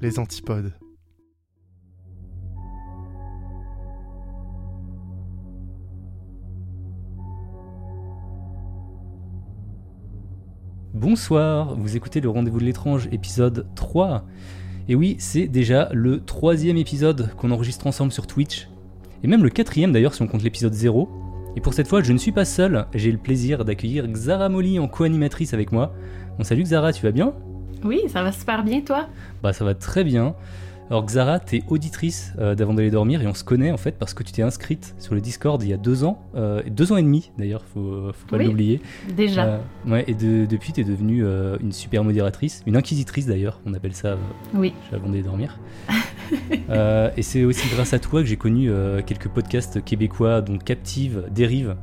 Les antipodes. Bonsoir, vous écoutez le Rendez-vous de l'étrange, épisode 3. Et oui, c'est déjà le troisième épisode qu'on enregistre ensemble sur Twitch. Et même le quatrième d'ailleurs si on compte l'épisode 0. Et pour cette fois, je ne suis pas seul, j'ai le plaisir d'accueillir Xara Molly en co-animatrice avec moi. Bon salut Xara, tu vas bien? Oui, ça va super bien, toi? Bah ça va très bien. Alors Xara, t'es auditrice euh, d'avant d'aller dormir et on se connaît en fait parce que tu t'es inscrite sur le Discord il y a deux ans, euh, deux ans et demi d'ailleurs, faut, faut pas Oui. l'oublier. Déjà. Euh, ouais, et de- depuis t'es devenue une super modératrice, une inquisitrice d'ailleurs, on appelle ça Oui. avant d'aller dormir. Et c'est aussi grâce à toi que j'ai connu quelques podcasts québécois, dont Captive, Dérive,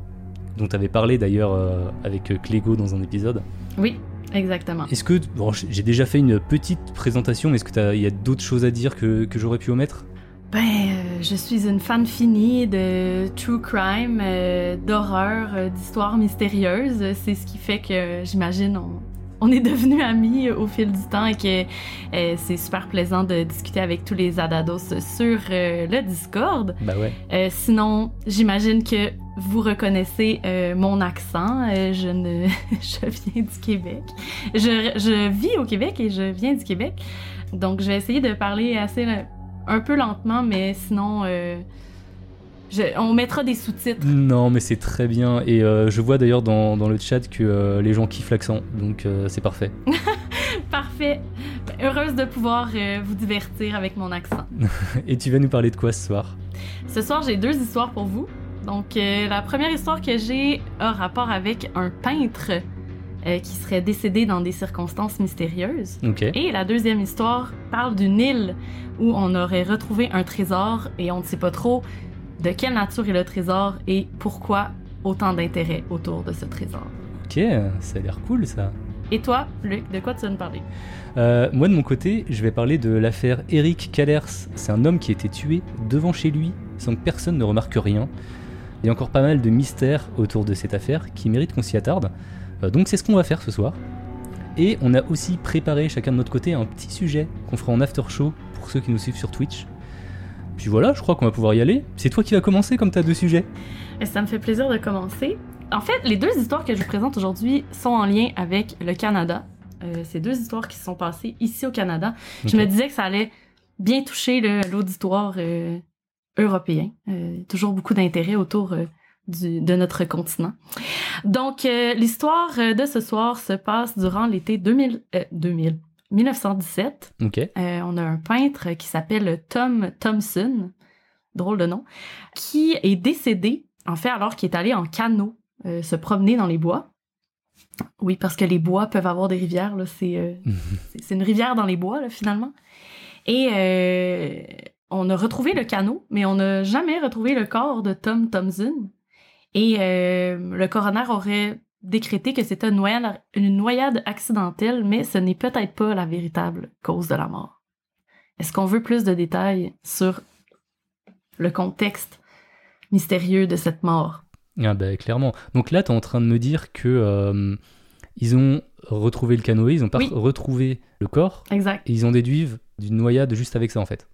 dont tu avais parlé d'ailleurs avec Clégo dans un épisode. Oui, exactement. Est-ce que, bon, j'ai déjà fait une petite présentation, mais est-ce qu'il y a d'autres choses à dire que, que j'aurais pu omettre? Ben, euh, je suis une fan finie de true crime, euh, d'horreur, euh, d'histoires mystérieuses. C'est ce qui fait que, j'imagine, on, on est devenus amis au fil du temps et que euh, c'est super plaisant de discuter avec tous les Adados sur euh, le Discord. Bah ouais. Euh, sinon, j'imagine que vous reconnaissez mon accent. Je ne, je viens du Québec. Je, je vis au Québec et je viens du Québec. Donc, je vais essayer de parler assez un peu lentement, mais sinon, je- on mettra des sous-titres. Non, mais c'est très bien. Et euh, je vois d'ailleurs dans, dans le chat que euh, les gens kiffent l'accent, donc euh, c'est parfait. Parfait. Heureuse de pouvoir vous divertir avec mon accent. Et tu vas nous parler de quoi ce soir? Ce soir, j'ai deux histoires pour vous. Donc, la première histoire que j'ai a rapport avec un peintre qui serait décédé dans des circonstances mystérieuses. Ok. Et la deuxième histoire parle d'une île où on aurait retrouvé un trésor et on ne sait pas trop de quelle nature est le trésor et pourquoi autant d'intérêt autour de ce trésor? Ok, ça a l'air cool ça. Et toi, Luc, de quoi tu vas nous parler? Euh, moi de mon côté, je vais parler de l'affaire Eric Callers. C'est un homme qui a été tué devant chez lui sans que personne ne remarque rien. Il y a encore pas mal de mystères autour de cette affaire qui méritent qu'on s'y attarde. Euh, donc c'est ce qu'on va faire ce soir. Et on a aussi préparé chacun de notre côté un petit sujet qu'on fera en after show pour ceux qui nous suivent sur Twitch. Puis voilà, je crois qu'on va pouvoir y aller. C'est toi qui vas commencer comme t'as deux sujets. Et ça me fait plaisir de commencer. En fait, les deux histoires que je vous présente aujourd'hui sont en lien avec le Canada. Euh, c'est deux histoires qui se sont passées ici au Canada. Je me disais que ça allait bien toucher l'auditoire euh, européen. Euh, toujours beaucoup d'intérêt autour euh, du- de notre continent. Donc, l'histoire de ce soir se passe durant l'été 2000, euh, 2000, 1917. Ok. Euh, on a un peintre qui s'appelle Tom Thompson, drôle de nom, qui est décédé, en fait, alors qu'il est allé en canot euh, se promener dans les bois. Oui, parce que les bois peuvent avoir des rivières, là, c'est, euh, c'est- une rivière dans les bois, là, finalement. Et on a retrouvé le canot, mais on n'a jamais retrouvé le corps de Tom Thompson. Et le coroner aurait décrété que c'était une noyade, une noyade accidentelle, mais ce n'est peut-être pas la véritable cause de la mort. Est-ce qu'on veut plus de détails sur le contexte mystérieux de cette mort? Ah bah clairement. Donc là, t'es en train de me dire que euh, ils ont retrouvé le canoë, ils ont Oui. retrouvé le corps, Exact. et ils en déduisent d'une noyade juste avec ça en fait.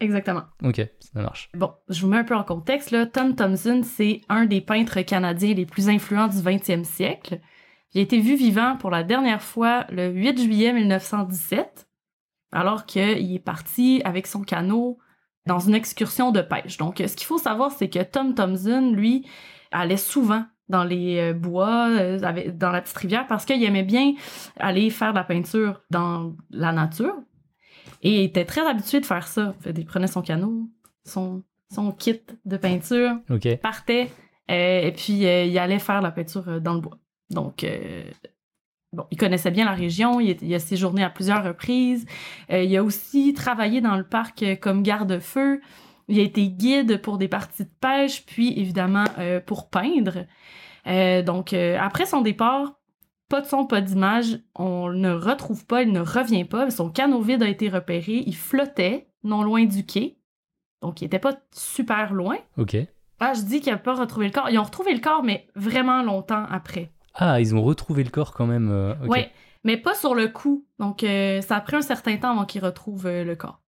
Exactement. Ok, ça marche. Bon, je vous mets un peu en contexte. Là. Tom Thompson, c'est un des peintres canadiens les plus influents du 20e siècle. Il a été vu vivant pour la dernière fois le 8 juillet 1917, alors qu'il est parti avec son canot dans une excursion de pêche. Donc, ce qu'il faut savoir, c'est que Tom Thompson, lui, allait souvent dans les euh, bois, euh, dans la petite rivière, parce qu'il aimait bien aller faire de la peinture dans la nature. Et il était très habitué de faire ça. Fait, il prenait son canot, son, son kit de peinture, partait, euh, et puis euh, il allait faire la peinture euh, dans le bois. Donc, euh, bon, il connaissait bien la région, il, il a séjourné à plusieurs reprises. Il a aussi travaillé dans le parc comme garde-feu. Il a été guide pour des parties de pêche, puis évidemment pour peindre. Donc, après son départ, pas de son, pas d'image, on ne retrouve pas, il ne revient pas. Son canot vide a été repéré, il flottait non loin du quai. Donc, il était pas super loin. Ok. Ah, je dis qu'il n'a pas retrouvé le corps. Ils ont retrouvé le corps, mais vraiment longtemps après. Ah, ils ont retrouvé le corps quand même. euh. Ouais, mais pas sur le coup. Donc, euh, ça a pris un certain temps avant qu'ils retrouvent euh, le corps.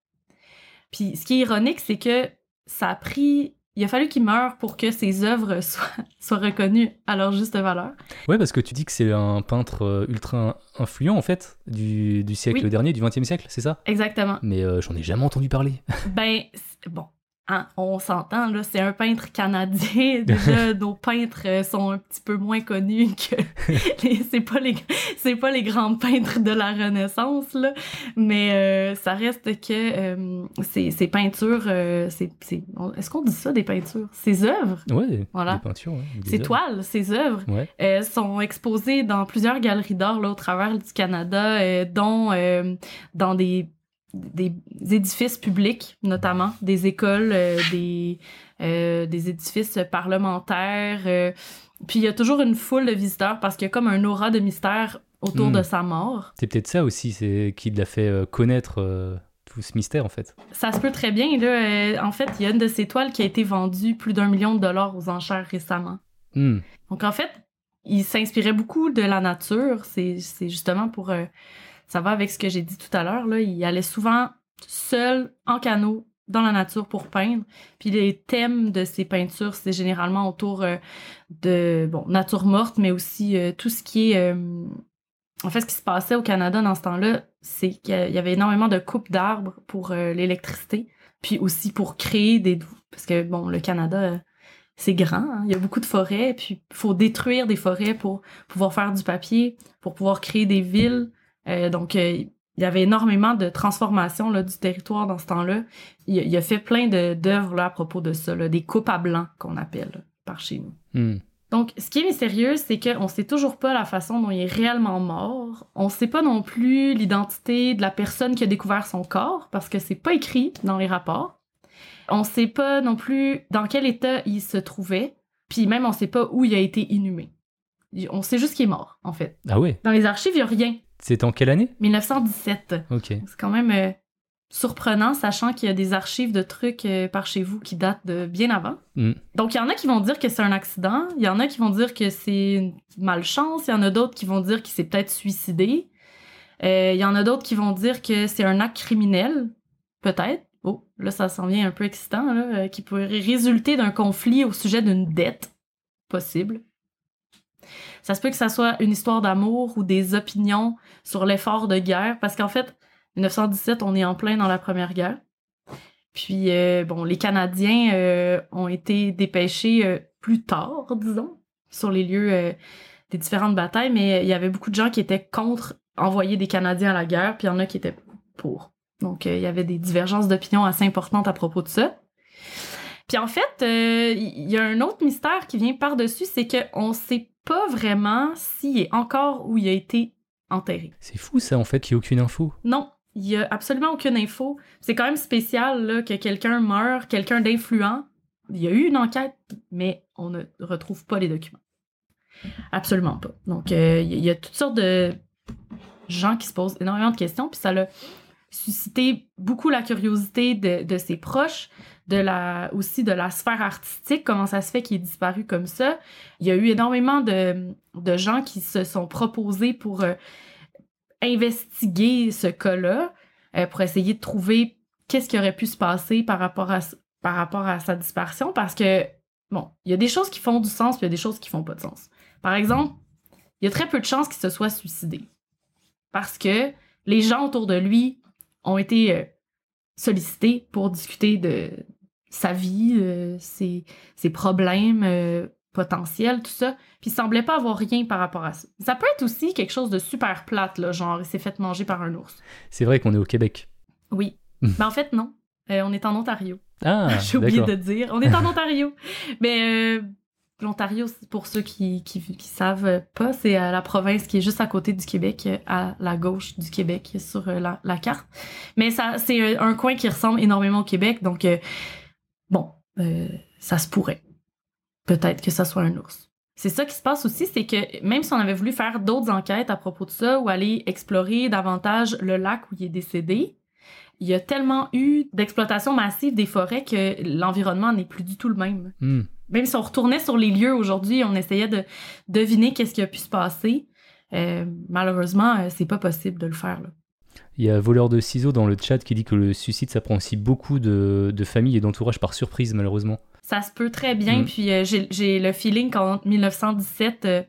Puis, ce qui est ironique, c'est que ça a pris. Il a fallu qu'il meure pour que ses œuvres soient, soient reconnues à leur juste valeur. Ouais, parce que tu dis que c'est un peintre euh, ultra influent en fait du, du siècle Oui. dernier, du XXe siècle, c'est ça? Exactement. Mais euh, j'en ai jamais entendu parler. Ben, bon, on s'entend, là, c'est un peintre canadien. Déjà, nos peintres euh, sont un petit peu moins connus que. les- c'est, pas les, c'est pas les grands peintres de la Renaissance, là. Mais euh, ça reste que euh, ces, ces peintures. euh, c'est, c'est- on- est-ce qu'on dit ça, des peintures? Ces œuvres, Ouais, Voilà. des peintures. Ouais, des ces toiles, ces œuvres. Ouais. euh, sont exposées dans plusieurs galeries d'art là, au travers du Canada, euh, dont euh, dans des, des édifices publics, notamment des écoles, euh, des, euh, des édifices parlementaires. euh. puis il y a toujours une foule de visiteurs parce qu'il y a comme un aura de mystère autour Mm. de sa mort. C'est peut-être ça aussi, c'est qui l'a fait connaître tout ce mystère en fait. Ça se peut très bien. Là, en fait, il y a une de ces toiles qui a été vendue plus d'un million de dollars aux enchères récemment. Hmm. Donc, en fait, il s'inspirait beaucoup de la nature. C'est justement pour... euh, ça va avec ce que j'ai dit tout à l'heure. là. Il allait souvent seul, en canot, dans la nature pour peindre. Puis les thèmes de ses peintures, c'est généralement autour euh, de, bon, nature morte, mais aussi euh, tout ce qui est... en fait, ce qui se passait au Canada dans ce temps-là, c'est qu'il y avait énormément de coupes d'arbres pour l'électricité, puis aussi pour créer des... Parce que, bon, le Canada... c'est grand, hein. il y a beaucoup de forêts, puis il faut détruire des forêts pour pouvoir faire du papier, pour pouvoir créer des villes. Euh, donc, euh, il y avait énormément de transformations là, du territoire dans ce temps-là. Il, il a fait plein de- d'œuvres à propos de ça, là, des coupes à blanc qu'on appelle là, par chez nous. Hmm. Donc, ce qui est mystérieux, c'est qu'on sait toujours pas la façon dont il est réellement mort. On sait pas non plus l'identité de la personne qui a découvert son corps, parce que c'est pas écrit dans les rapports. On sait pas non plus dans quel état il se trouvait, puis même on sait pas où il a été inhumé. On sait juste qu'il est mort, en fait. Ah ouais, Dans les archives, il y a rien. c'est en quelle année? 1917. Ok. C'est quand même euh, surprenant, sachant qu'il y a des archives de trucs euh, par chez vous qui datent de bien avant. Hmm. Donc, il y en a qui vont dire que c'est un accident, il y en a qui vont dire que c'est une malchance, il y en a d'autres qui vont dire qu'il s'est peut-être suicidé, Euh, il y en a d'autres qui vont dire que c'est un acte criminel, peut-être. Oh, là, ça s'en vient un peu excitant, euh, qui pourrait résulter d'un conflit au sujet d'une dette. Possible. Ça se peut que ça soit une histoire d'amour ou des opinions sur l'effort de guerre, parce qu'en fait, 1917, on est en plein dans la Première Guerre. Puis, euh, bon, les Canadiens euh, ont été dépêchés plus tard, disons, sur les lieux des différentes batailles, mais il y avait beaucoup de gens qui étaient contre envoyer des Canadiens à la guerre, puis il y en a qui étaient pour. Donc, euh, il y avait des divergences d'opinion assez importantes à propos de ça. Puis en fait, euh, il y a un autre mystère qui vient par-dessus, c'est qu'on sait pas vraiment s'il est encore où il a été enterré. C'est fou ça en fait qu'il n'y ait aucune info. Non, il y a absolument aucune info. C'est quand même spécial là, que quelqu'un meure, quelqu'un d'influent. Il y a eu une enquête, mais on ne retrouve pas les documents. Absolument pas. Donc, euh, il y a toutes sortes de gens qui se posent énormément de questions, puis ça a suscité beaucoup la curiosité de, de ses proches, de la, aussi de la sphère artistique, comment ça se fait qu'il est disparu comme ça. Il y a eu énormément de, de gens qui se sont proposés pour euh, investiguer ce cas-là, euh, pour essayer de trouver qu'est-ce qui aurait pu se passer par rapport à, par rapport à sa disparition, parce que, bon, il y a des choses qui font du sens, puis il y a des choses qui font pas de sens. Par exemple, il y a très peu de chances qu'il se soit suicidé. Parce que les gens autour de lui ont été euh, sollicités pour discuter de sa vie, euh, ses, ses problèmes euh, potentiels, tout ça. Puis il semblait pas avoir rien par rapport à ça. Ça peut être aussi quelque chose de super plate, là, genre il s'est fait manger par un ours. C'est vrai qu'on est au Québec. Oui. Mais en fait, non. Euh, on est en Ontario. Ah, J'ai oublié de dire. On est en Ontario. Mais euh, L'Ontario, pour ceux qui, qui, savent pas, c'est la province qui est juste à côté du Québec, à la gauche du Québec sur la, la carte. Mais ça, c'est un coin qui ressemble énormément au Québec, donc bon, ça se pourrait. Peut-être que ça soit un ours. C'est ça qui se passe aussi, c'est que même si on avait voulu faire d'autres enquêtes à propos de ça ou aller explorer davantage le lac où il est décédé, il y a tellement eu d'exploitation massive des forêts que l'environnement n'est plus du tout le même. Hmm. Même si on retournait sur les lieux aujourd'hui, on essayait de deviner qu'est-ce qui a pu se passer. Euh, malheureusement, euh, c'est pas possible de le faire. Là. Il y a Voleur de ciseaux dans le chat qui dit que le suicide, ça prend aussi beaucoup de, de familles et d'entourage par surprise, malheureusement. Ça se peut très bien. Mm. Puis euh, j'ai le feeling qu'en 1917, euh,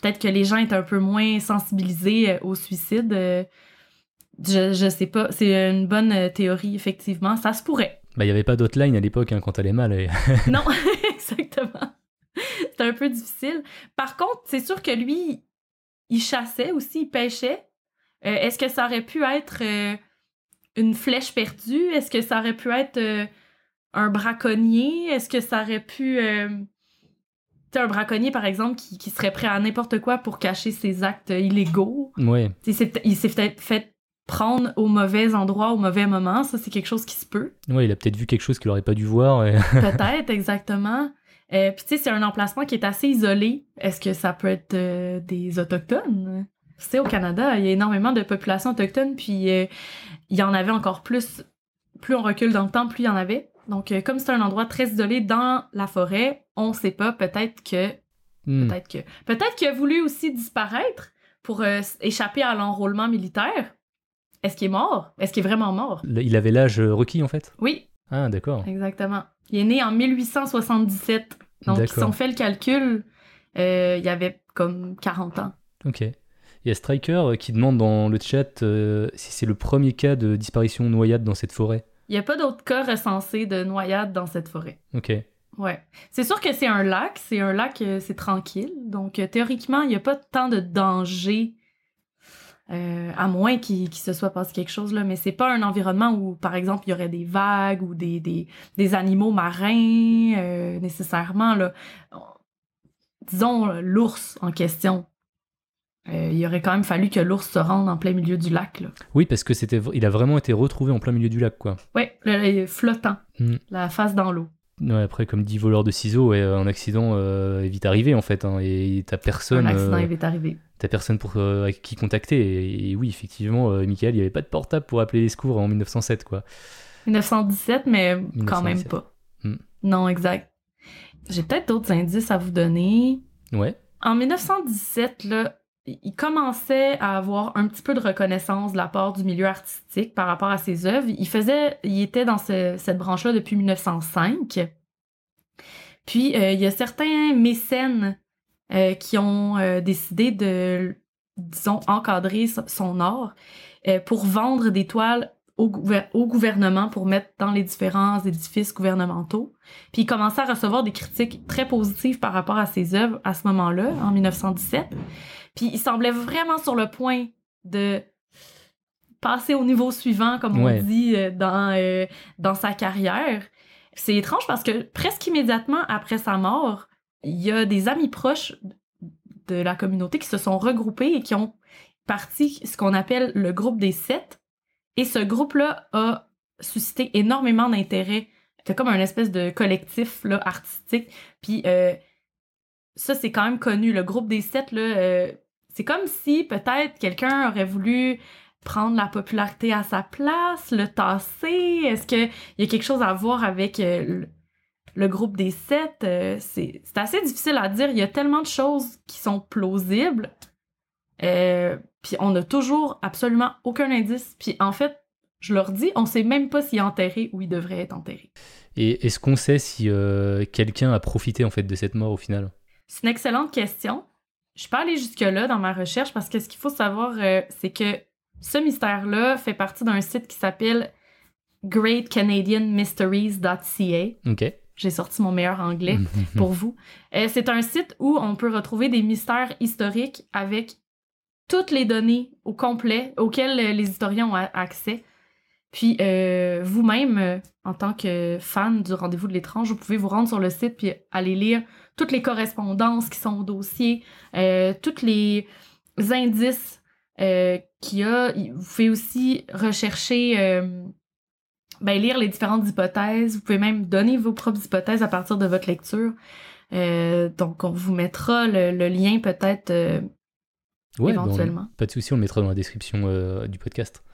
peut-être que les gens étaient un peu moins sensibilisés au suicide. je, je sais pas. C'est une bonne théorie, effectivement. Ça se pourrait. Bah, il n'y avait pas d'hotline à l'époque hein, quand elle est mal. non, exactement. C'était un peu difficile. Par contre, c'est sûr que lui, il chassait aussi, il pêchait. Euh, est-ce que ça aurait pu être euh, une flèche perdue? Est-ce que ça aurait pu être euh, un braconnier? Est-ce que ça aurait pu... un braconnier, par exemple, qui, serait prêt à n'importe quoi pour cacher ses actes illégaux? Ouais. Il s'est fait prendre au mauvais endroit, au mauvais moment. Ça, c'est quelque chose qui se peut. Ouais, il a peut-être vu quelque chose qu'il n'aurait pas dû voir. peut-être, exactement. Puis, tu sais, c'est un emplacement qui est assez isolé. Est-ce que ça peut être des Autochtones? c'est au Canada, il y a énormément de populations autochtones, puis euh, il y en avait encore plus. Plus on recule dans le temps, plus il y en avait. Donc, euh, comme c'est un endroit très isolé dans la forêt, on sait pas, peut-être que. Hmm. Peut-être que. Peut-être qu'il a voulu aussi disparaître pour euh, échapper à l'enrôlement militaire. Est-ce qu'il est mort? Est-ce qu'il est vraiment mort? Il avait l'âge requis, en fait? Oui. Ah, d'accord. Exactement. Il est né en 1877. Donc, si on fait le calcul, il y avait comme 40 ans. Ok. Il y a Striker euh, qui demande dans le chat euh, si c'est le premier cas de disparition noyade dans cette forêt. Il n'y a pas d'autres cas recensés de noyade dans cette forêt. Ok. Ouais. C'est sûr que c'est un lac, c'est un lac, euh, c'est tranquille. Donc, théoriquement, il n'y a pas tant de danger, à moins qu'il se soit passé quelque chose, là. Mais c'est pas un environnement où, par exemple, il y aurait des vagues ou des, des, des animaux marins, nécessairement, là. Disons, l'ours en question euh, il aurait quand même fallu que l'ours se rende en plein milieu du lac. Là. Oui, parce que c'était, il a vraiment été retrouvé en plein milieu du lac, quoi. Oui, flottant, mm. la face dans l'eau. Ouais, après, comme dit voleur de ciseaux, un accident euh, est vite arrivé en fait, hein, et t'as personne. Un accident euh, est vite arrivé. T'as personne pour qui contacter, et, oui, effectivement, Michael, il n'y avait pas de portable pour appeler les secours en 1907, quoi. 1917, mais quand même pas. Mm. Non, exact. J'ai peut-être d'autres indices à vous donner. Ouais. En 1917, là, il commençait à avoir un petit peu de reconnaissance de la part du milieu artistique par rapport à ses œuvres. Il faisait, il était dans cette branche-là depuis 1905. Puis euh, il y a certains mécènes euh, qui ont euh, décidé de, disons, encadrer son art pour vendre des toiles au, au, gouvernement pour mettre dans les différents édifices gouvernementaux. Puis il commençait à recevoir des critiques très positives par rapport à ses œuvres à ce moment-là, en 1917. Puis il semblait vraiment sur le point de passer au niveau suivant, comme on dit, euh, dans, euh, dans sa carrière. C'est étrange parce que presque immédiatement après sa mort, il y a des amis proches de la communauté qui se sont regroupés et qui ont parti ce qu'on appelle le groupe des sept. Et ce groupe-là a suscité énormément d'intérêt. C'était comme un espèce de collectif là, artistique. Puis euh, ça, c'est quand même connu. Le groupe des sept, là, c'est comme si peut-être quelqu'un aurait voulu prendre la popularité à sa place, le tasser. Est-ce qu'il y a quelque chose à voir avec euh, le, groupe des sept? Euh, c'est assez difficile à dire. Il y a tellement de choses qui sont plausibles. Euh, puis on n'a toujours absolument aucun indice. Puis en fait, je leur dis, on sait même pas s'il est enterré ou il devrait être enterré. Et est-ce qu'on sait si quelqu'un a profité en fait de cette mort au final? C'est une excellente question. Je suis pas allée jusque-là dans ma recherche parce que ce qu'il faut savoir, euh, c'est que ce mystère-là fait partie d'un site qui s'appelle greatcanadianmysteries.ca. OK. J'ai sorti mon meilleur anglais pour vous. Euh, c'est un site où on peut retrouver des mystères historiques avec toutes les données au complet auxquelles les historiens ont accès. Puis euh, vous-même, euh, en tant que fan du Rendez-vous de l'étrange, vous pouvez vous rendre sur le site puis aller lire toutes les correspondances qui sont au dossier, euh, tous les indices euh, qu'il y a. Vous pouvez aussi rechercher, euh, ben, lire les différentes hypothèses. Vous pouvez même donner vos propres hypothèses à partir de votre lecture. Euh, donc, on vous mettra le, le lien peut-être Ouais, bon, éventuellement. pas de souci, on le mettra dans la description euh, du podcast.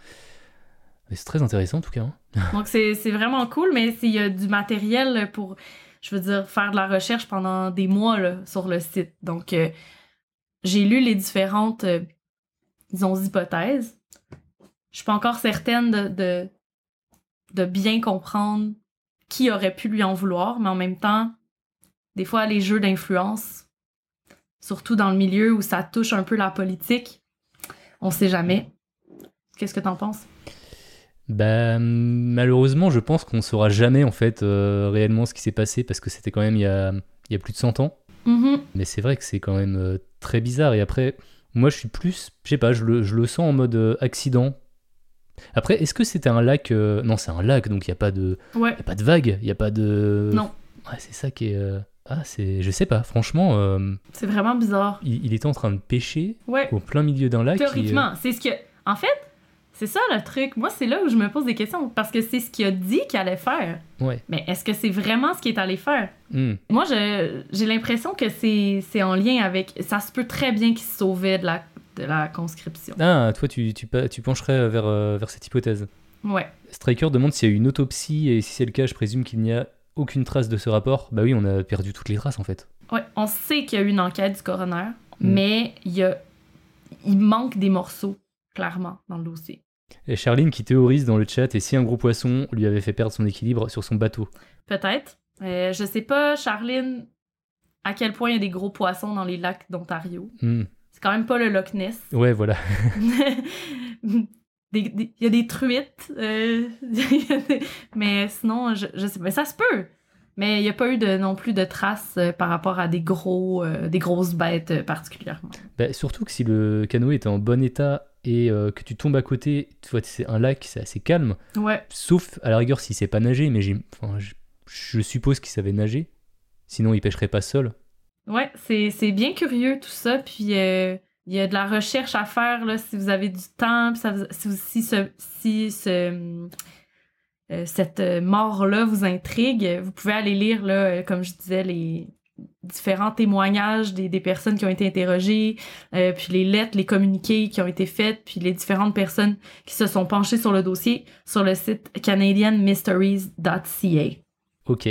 Mais C'est très intéressant en tout cas. hein. Donc, c'est c'est vraiment cool, mais s'il y a du matériel pour, je veux dire, faire de la recherche pendant des mois là, sur le site. Donc, euh, j'ai lu les différentes, euh, disons, hypothèses. Je suis pas encore certaine de, de, de bien comprendre qui aurait pu lui en vouloir, mais en même temps, des fois, les jeux d'influence, surtout dans le milieu où ça touche un peu la politique, on sait jamais. Qu'est-ce que t'en penses? Bah, malheureusement, je pense qu'on saura jamais en fait euh, réellement ce qui s'est passé parce que c'était quand même il y a, il y a plus de 100 ans. Mhm. Mais c'est vrai que c'est quand même euh, très bizarre. Et après, moi je suis plus, je sais pas, je le, je le sens en mode euh, accident. Après, est-ce que c'était un lac Non, c'est un lac, donc il n'y a pas de, Ouais. y a pas de vague, il y a pas de. Non. Ouais, c'est ça qui est. Ah, c'est, je sais pas. Franchement, euh, C'est vraiment bizarre. il, il était en train de pêcher Ouais. au plein milieu d'un lac. et, euh, Théoriquement, c'est ce que. En fait, c'est ça le truc. Moi, c'est là où je me pose des questions parce que c'est ce qu'il a dit qu'il allait faire. Ouais. Mais est-ce que c'est vraiment ce qu'il est allé faire? hmm. Moi, je- j'ai l'impression que c'est c'est en lien avec. Ça se peut très bien qu'il se sauvait de la, de la conscription. Ah, toi, tu, tu pencherais vers, euh, vers cette hypothèse. Ouais. Striker demande s'il y a eu une autopsie et si c'est le cas, je présume qu'il n'y a aucune trace de ce rapport. Bah oui, on a perdu toutes les traces en fait. Ouais. On sait qu'il y a eu une enquête du coroner, Mm. mais il y a. Il manque des morceaux, clairement, dans le dossier. Et Charline qui théorise dans le chat et si un gros poisson lui avait fait perdre son équilibre sur son bateau? Peut-être. Euh, je sais pas, Charline, à quel point il y a des gros poissons dans les lacs d'Ontario. Hmm. C'est quand même pas le Loch Ness. Ouais, voilà. Des- Il y a des truites. euh, mais sinon, je, je sais pas. Ça se peut. Mais il n'y a pas eu de, non plus de traces euh, par rapport à des, gros, euh, des grosses bêtes particulièrement. Bah, surtout que si le canoë était en bon état et que tu tombes à côté, tu vois, c'est un lac, c'est assez calme. Ouais. Sauf à la rigueur s'il sait pas nager, mais j'ai, enfin, je, je suppose qu'il savait nager. Sinon, il pêcherait pas seul. Ouais, c'est c'est bien curieux tout ça. Puis il y a de la recherche à faire là, si vous avez du temps. puis ça vous- si, si, ce, si ce, euh, cette euh, mort-là vous intrigue, vous pouvez aller lire, là, euh, comme je disais, les différents témoignages des, des personnes qui ont été interrogées, euh, puis les lettres, les communiqués qui ont été faits, puis les différentes personnes qui se sont penchées sur le dossier sur le site canadianmysteries.ca. Ok.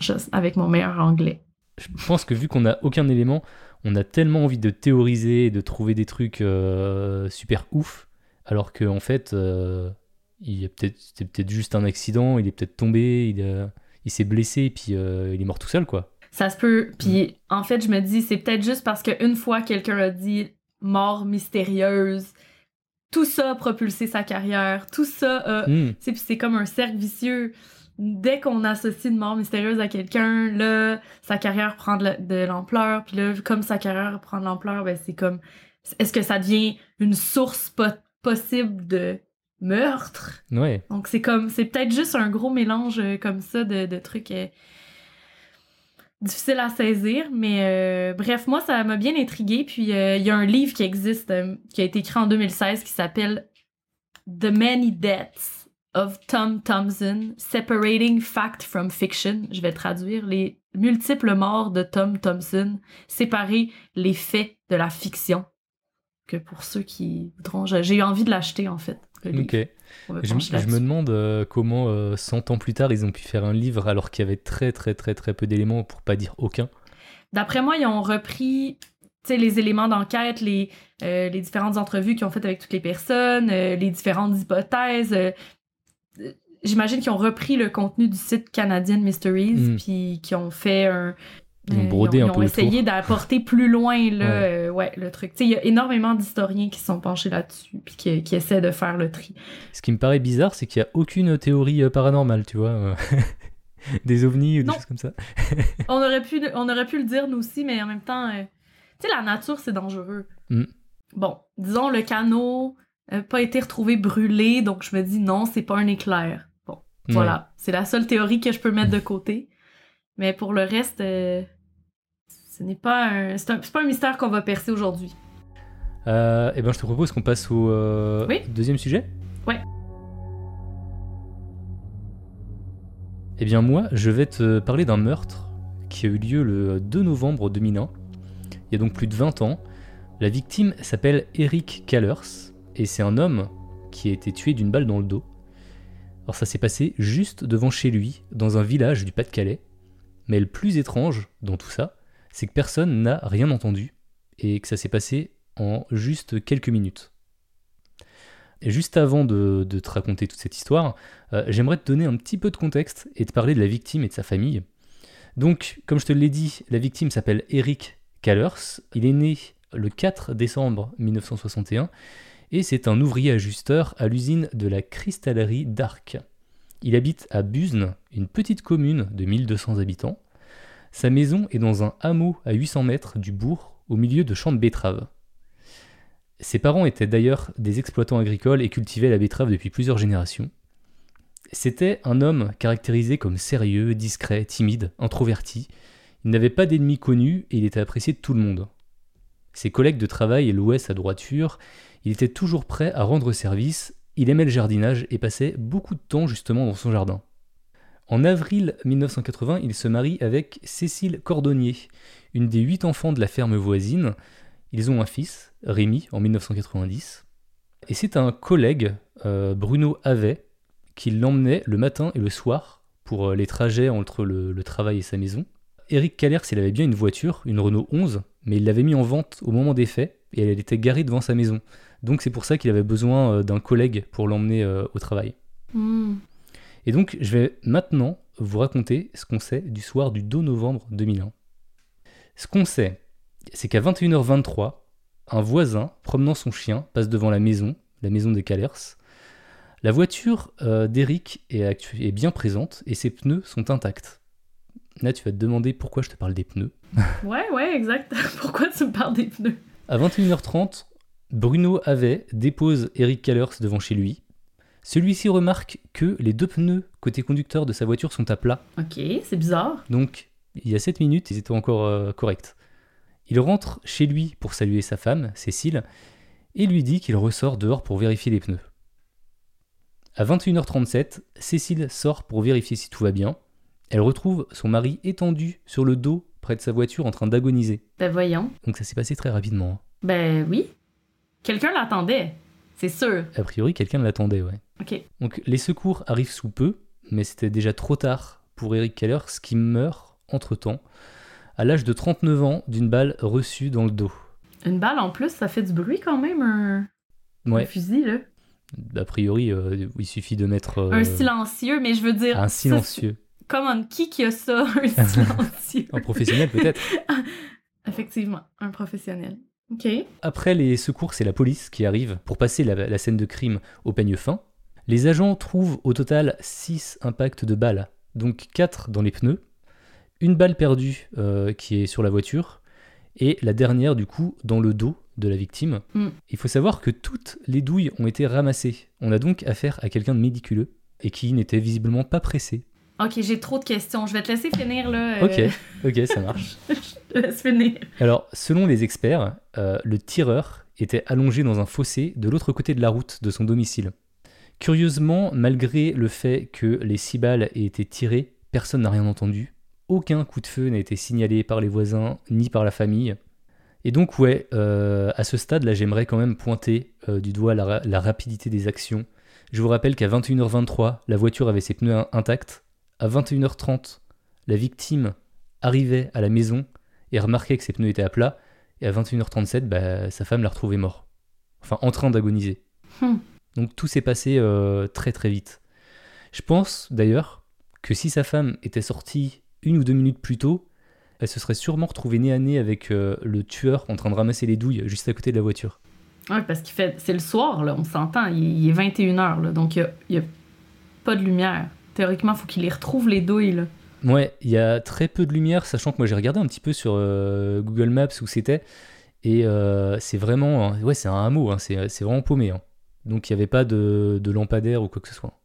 Juste avec mon meilleur anglais. Je pense que vu qu'on n'a aucun élément, on a tellement envie de théoriser et de trouver des trucs euh, super ouf, alors qu'en en fait, euh, il peut-être, c'était peut-être juste un accident, il est peut-être tombé, il, il s'est blessé et puis euh, il est mort tout seul, quoi. Ça se peut. Puis en fait, je me dis, c'est peut-être juste parce qu'une fois quelqu'un a dit mort mystérieuse, tout ça a propulsé sa carrière, tout ça a. Tu sais, puis c'est comme un cercle vicieux. Dès qu'on associe une mort mystérieuse à quelqu'un, là, sa carrière prend de la- de l'ampleur. Puis là, comme sa carrière prend de l'ampleur, ben c'est comme. Est-ce que ça devient une source po- possible de meurtre? Ouais. Donc c'est comme c'est peut-être juste un gros mélange euh, comme ça de, de trucs euh, difficiles à saisir, mais euh, bref, moi ça m'a bien intrigué. Puis euh, il y a un livre qui existe qui a été écrit en 2016 qui s'appelle The Many Deaths of Tom Thompson, Separating Fact from Fiction. Je vais traduire les multiples morts de Tom Thompson, séparer les faits de la fiction. Que pour ceux qui voudront, j'ai eu envie de l'acheter en fait. Ok. Je, me demande euh, comment, euh, 100 ans plus tard, ils ont pu faire un livre alors qu'il y avait très très très très peu d'éléments, pour pas dire aucun. D'après moi, ils ont repris les éléments d'enquête, les, euh, les différentes entrevues qu'ils ont faites avec toutes les personnes, euh, les différentes hypothèses. euh, J'imagine qu'ils ont repris le contenu du site Canadian Mysteries, Mm. puis qu'ils ont fait un. Ils ont euh, brodé ils un ont, ils ont peu essayé d'apporter plus loin là, Ouais. euh, ouais, le truc. Il y a énormément d'historiens qui sont penchés là-dessus, puis qui, qui essaient de faire le tri. Ce qui me paraît bizarre, c'est qu'il n'y a aucune théorie euh, paranormale, tu vois. des ovnis ou des Non. choses comme ça. on, aurait pu, le- on aurait pu le dire nous aussi, mais en même temps, euh, tu sais, la nature, c'est dangereux. Mm. Bon, disons le canot, euh, pas été retrouvé brûlé, donc je me dis non, c'est pas un éclair. Voilà. C'est la seule théorie que je peux mettre de côté. Mais pour le reste, euh, ce n'est pas un. C'est un- c'est pas un mystère qu'on va percer aujourd'hui. Euh, eh ben, je te propose qu'on passe au euh, Oui. deuxième sujet. Ouais. Eh bien, moi, je vais te parler d'un meurtre qui a eu lieu le 2 novembre 2001. Il y a donc plus de 20 ans. La victime s'appelle Eric Kallers et c'est un homme qui a été tué d'une balle dans le dos. Alors, ça s'est passé juste devant chez lui, dans un village du Pas-de-Calais. Mais le plus étrange dans tout ça, c'est que personne n'a rien entendu et que ça s'est passé en juste quelques minutes. Et juste avant de, te raconter toute cette histoire, euh, j'aimerais te donner un petit peu de contexte et te parler de la victime et de sa famille. Donc, comme je te l'ai dit, la victime s'appelle Eric Kallers. Il est né le 4 décembre 1961 et c'est un ouvrier ajusteur à l'usine de la cristallerie d'Arc. Il habite à Busne, une petite commune de 1200 habitants. Sa maison est dans un hameau à 800 mètres du bourg, au milieu de champs de betteraves. Ses parents étaient d'ailleurs des exploitants agricoles et cultivaient la betterave depuis plusieurs générations. C'était un homme caractérisé comme sérieux, discret, timide, introverti. Il n'avait pas d'ennemis connus et il était apprécié de tout le monde. Ses collègues de travail louaient sa droiture, il était toujours prêt à rendre service, il aimait le jardinage et passait beaucoup de temps justement dans son jardin. En avril 1980, il se marie avec Cécile Cordonnier, une des huit enfants de la ferme voisine. Ils ont un fils, Rémi, en 1990. Et c'est un collègue, euh, Bruno Havet, qui l'emmenait le matin et le soir pour euh, les trajets entre le, travail et sa maison. Eric Callers, il avait bien une voiture, une Renault 11, mais il l'avait mis en vente au moment des faits et elle était garée devant sa maison. Donc c'est pour ça qu'il avait besoin euh, d'un collègue pour l'emmener euh, au travail. Hmm. Et donc, je vais maintenant vous raconter ce qu'on sait du soir du 2 novembre 2001. Ce qu'on sait, c'est qu'à 21h23, un voisin, promenant son chien, passe devant la maison, la maison des Callers. La voiture euh, d'Eric est bien présente et ses pneus sont intacts. Là, tu vas te demander pourquoi je te parle des pneus. Ouais, ouais, exact. Pourquoi tu me parles des pneus? À 21h30, Bruno Havet dépose Eric Callers devant chez lui. Celui-ci remarque que les deux pneus côté conducteur de sa voiture sont à plat. Ok, c'est bizarre. Donc, il y a 7 minutes, ils étaient encore euh, corrects. Il rentre chez lui pour saluer sa femme, Cécile, et lui dit qu'il ressort dehors pour vérifier les pneus. À 21h37, Cécile sort pour vérifier si tout va bien. Elle retrouve son mari étendu sur le dos près de sa voiture en train d'agoniser. Ben voyons. Donc ça s'est passé très rapidement. hein. Ben oui. Quelqu'un l'attendait. C'est sûr. A priori, quelqu'un l'attendait, ouais. Ok. Donc les secours arrivent sous peu, mais c'était déjà trop tard pour Eric Keller, ce qui meurt entre-temps, à l'âge de 39 ans, d'une balle reçue dans le dos. Une balle en plus, ça fait du bruit quand même, un, un Ouais, fusil, là. a priori, euh, il suffit de mettre euh, Un silencieux, mais je veux dire. un silencieux. Comment, qui qui a ça, un silencieux? Un professionnel peut-être. Effectivement, un professionnel. Ok. Après les secours, c'est la police qui arrive pour passer la, la scène de crime au peigne fin. Les agents trouvent au total 6 impacts de balles, donc 4 dans les pneus, une balle perdue euh, qui est sur la voiture, et la dernière du coup dans le dos de la victime. Mm. Il faut savoir que toutes les douilles ont été ramassées. On a donc affaire à quelqu'un de médiculeux et qui n'était visiblement pas pressé. Ok, j'ai trop de questions. Je vais te laisser finir, là. euh, Ok, ok, ça marche. je te laisse finir. Alors, selon les experts, euh, le tireur était allongé dans un fossé de l'autre côté de la route de son domicile. Curieusement, malgré le fait que les six balles aient été tirées, personne n'a rien entendu. Aucun coup de feu n'a été signalé par les voisins ni par la famille. Et donc, ouais, euh, à ce stade, là, j'aimerais quand même pointer du doigt la, la rapidité des actions. Je vous rappelle qu'à 21h23, la voiture avait ses pneus in- intacts. À 21h30, la victime arrivait à la maison et remarquait que ses pneus étaient à plat. Et à 21h37, bah, sa femme l'a retrouvé mort. Enfin, en train d'agoniser. Hmm. Donc tout s'est passé euh, très très vite. Je pense d'ailleurs que si sa femme était sortie une ou deux minutes plus tôt, elle se serait sûrement retrouvée nez à nez avec euh, le tueur en train de ramasser les douilles juste à côté de la voiture. Ouais, parce qu'il fait. C'est le soir, là, on s'entend. Il, est 21h, là. Donc, il y a, il y a pas de lumière. Théoriquement, il faut qu'il les retrouve, les douilles, là. Ouais, il y a très peu de lumière, sachant que moi j'ai regardé un petit peu sur euh, Google Maps où c'était, et euh, c'est vraiment, ouais, c'est un hameau, hein, c'est c'est vraiment paumé. hein. Donc il n'y avait pas de, de lampadaire ou quoi que ce soit.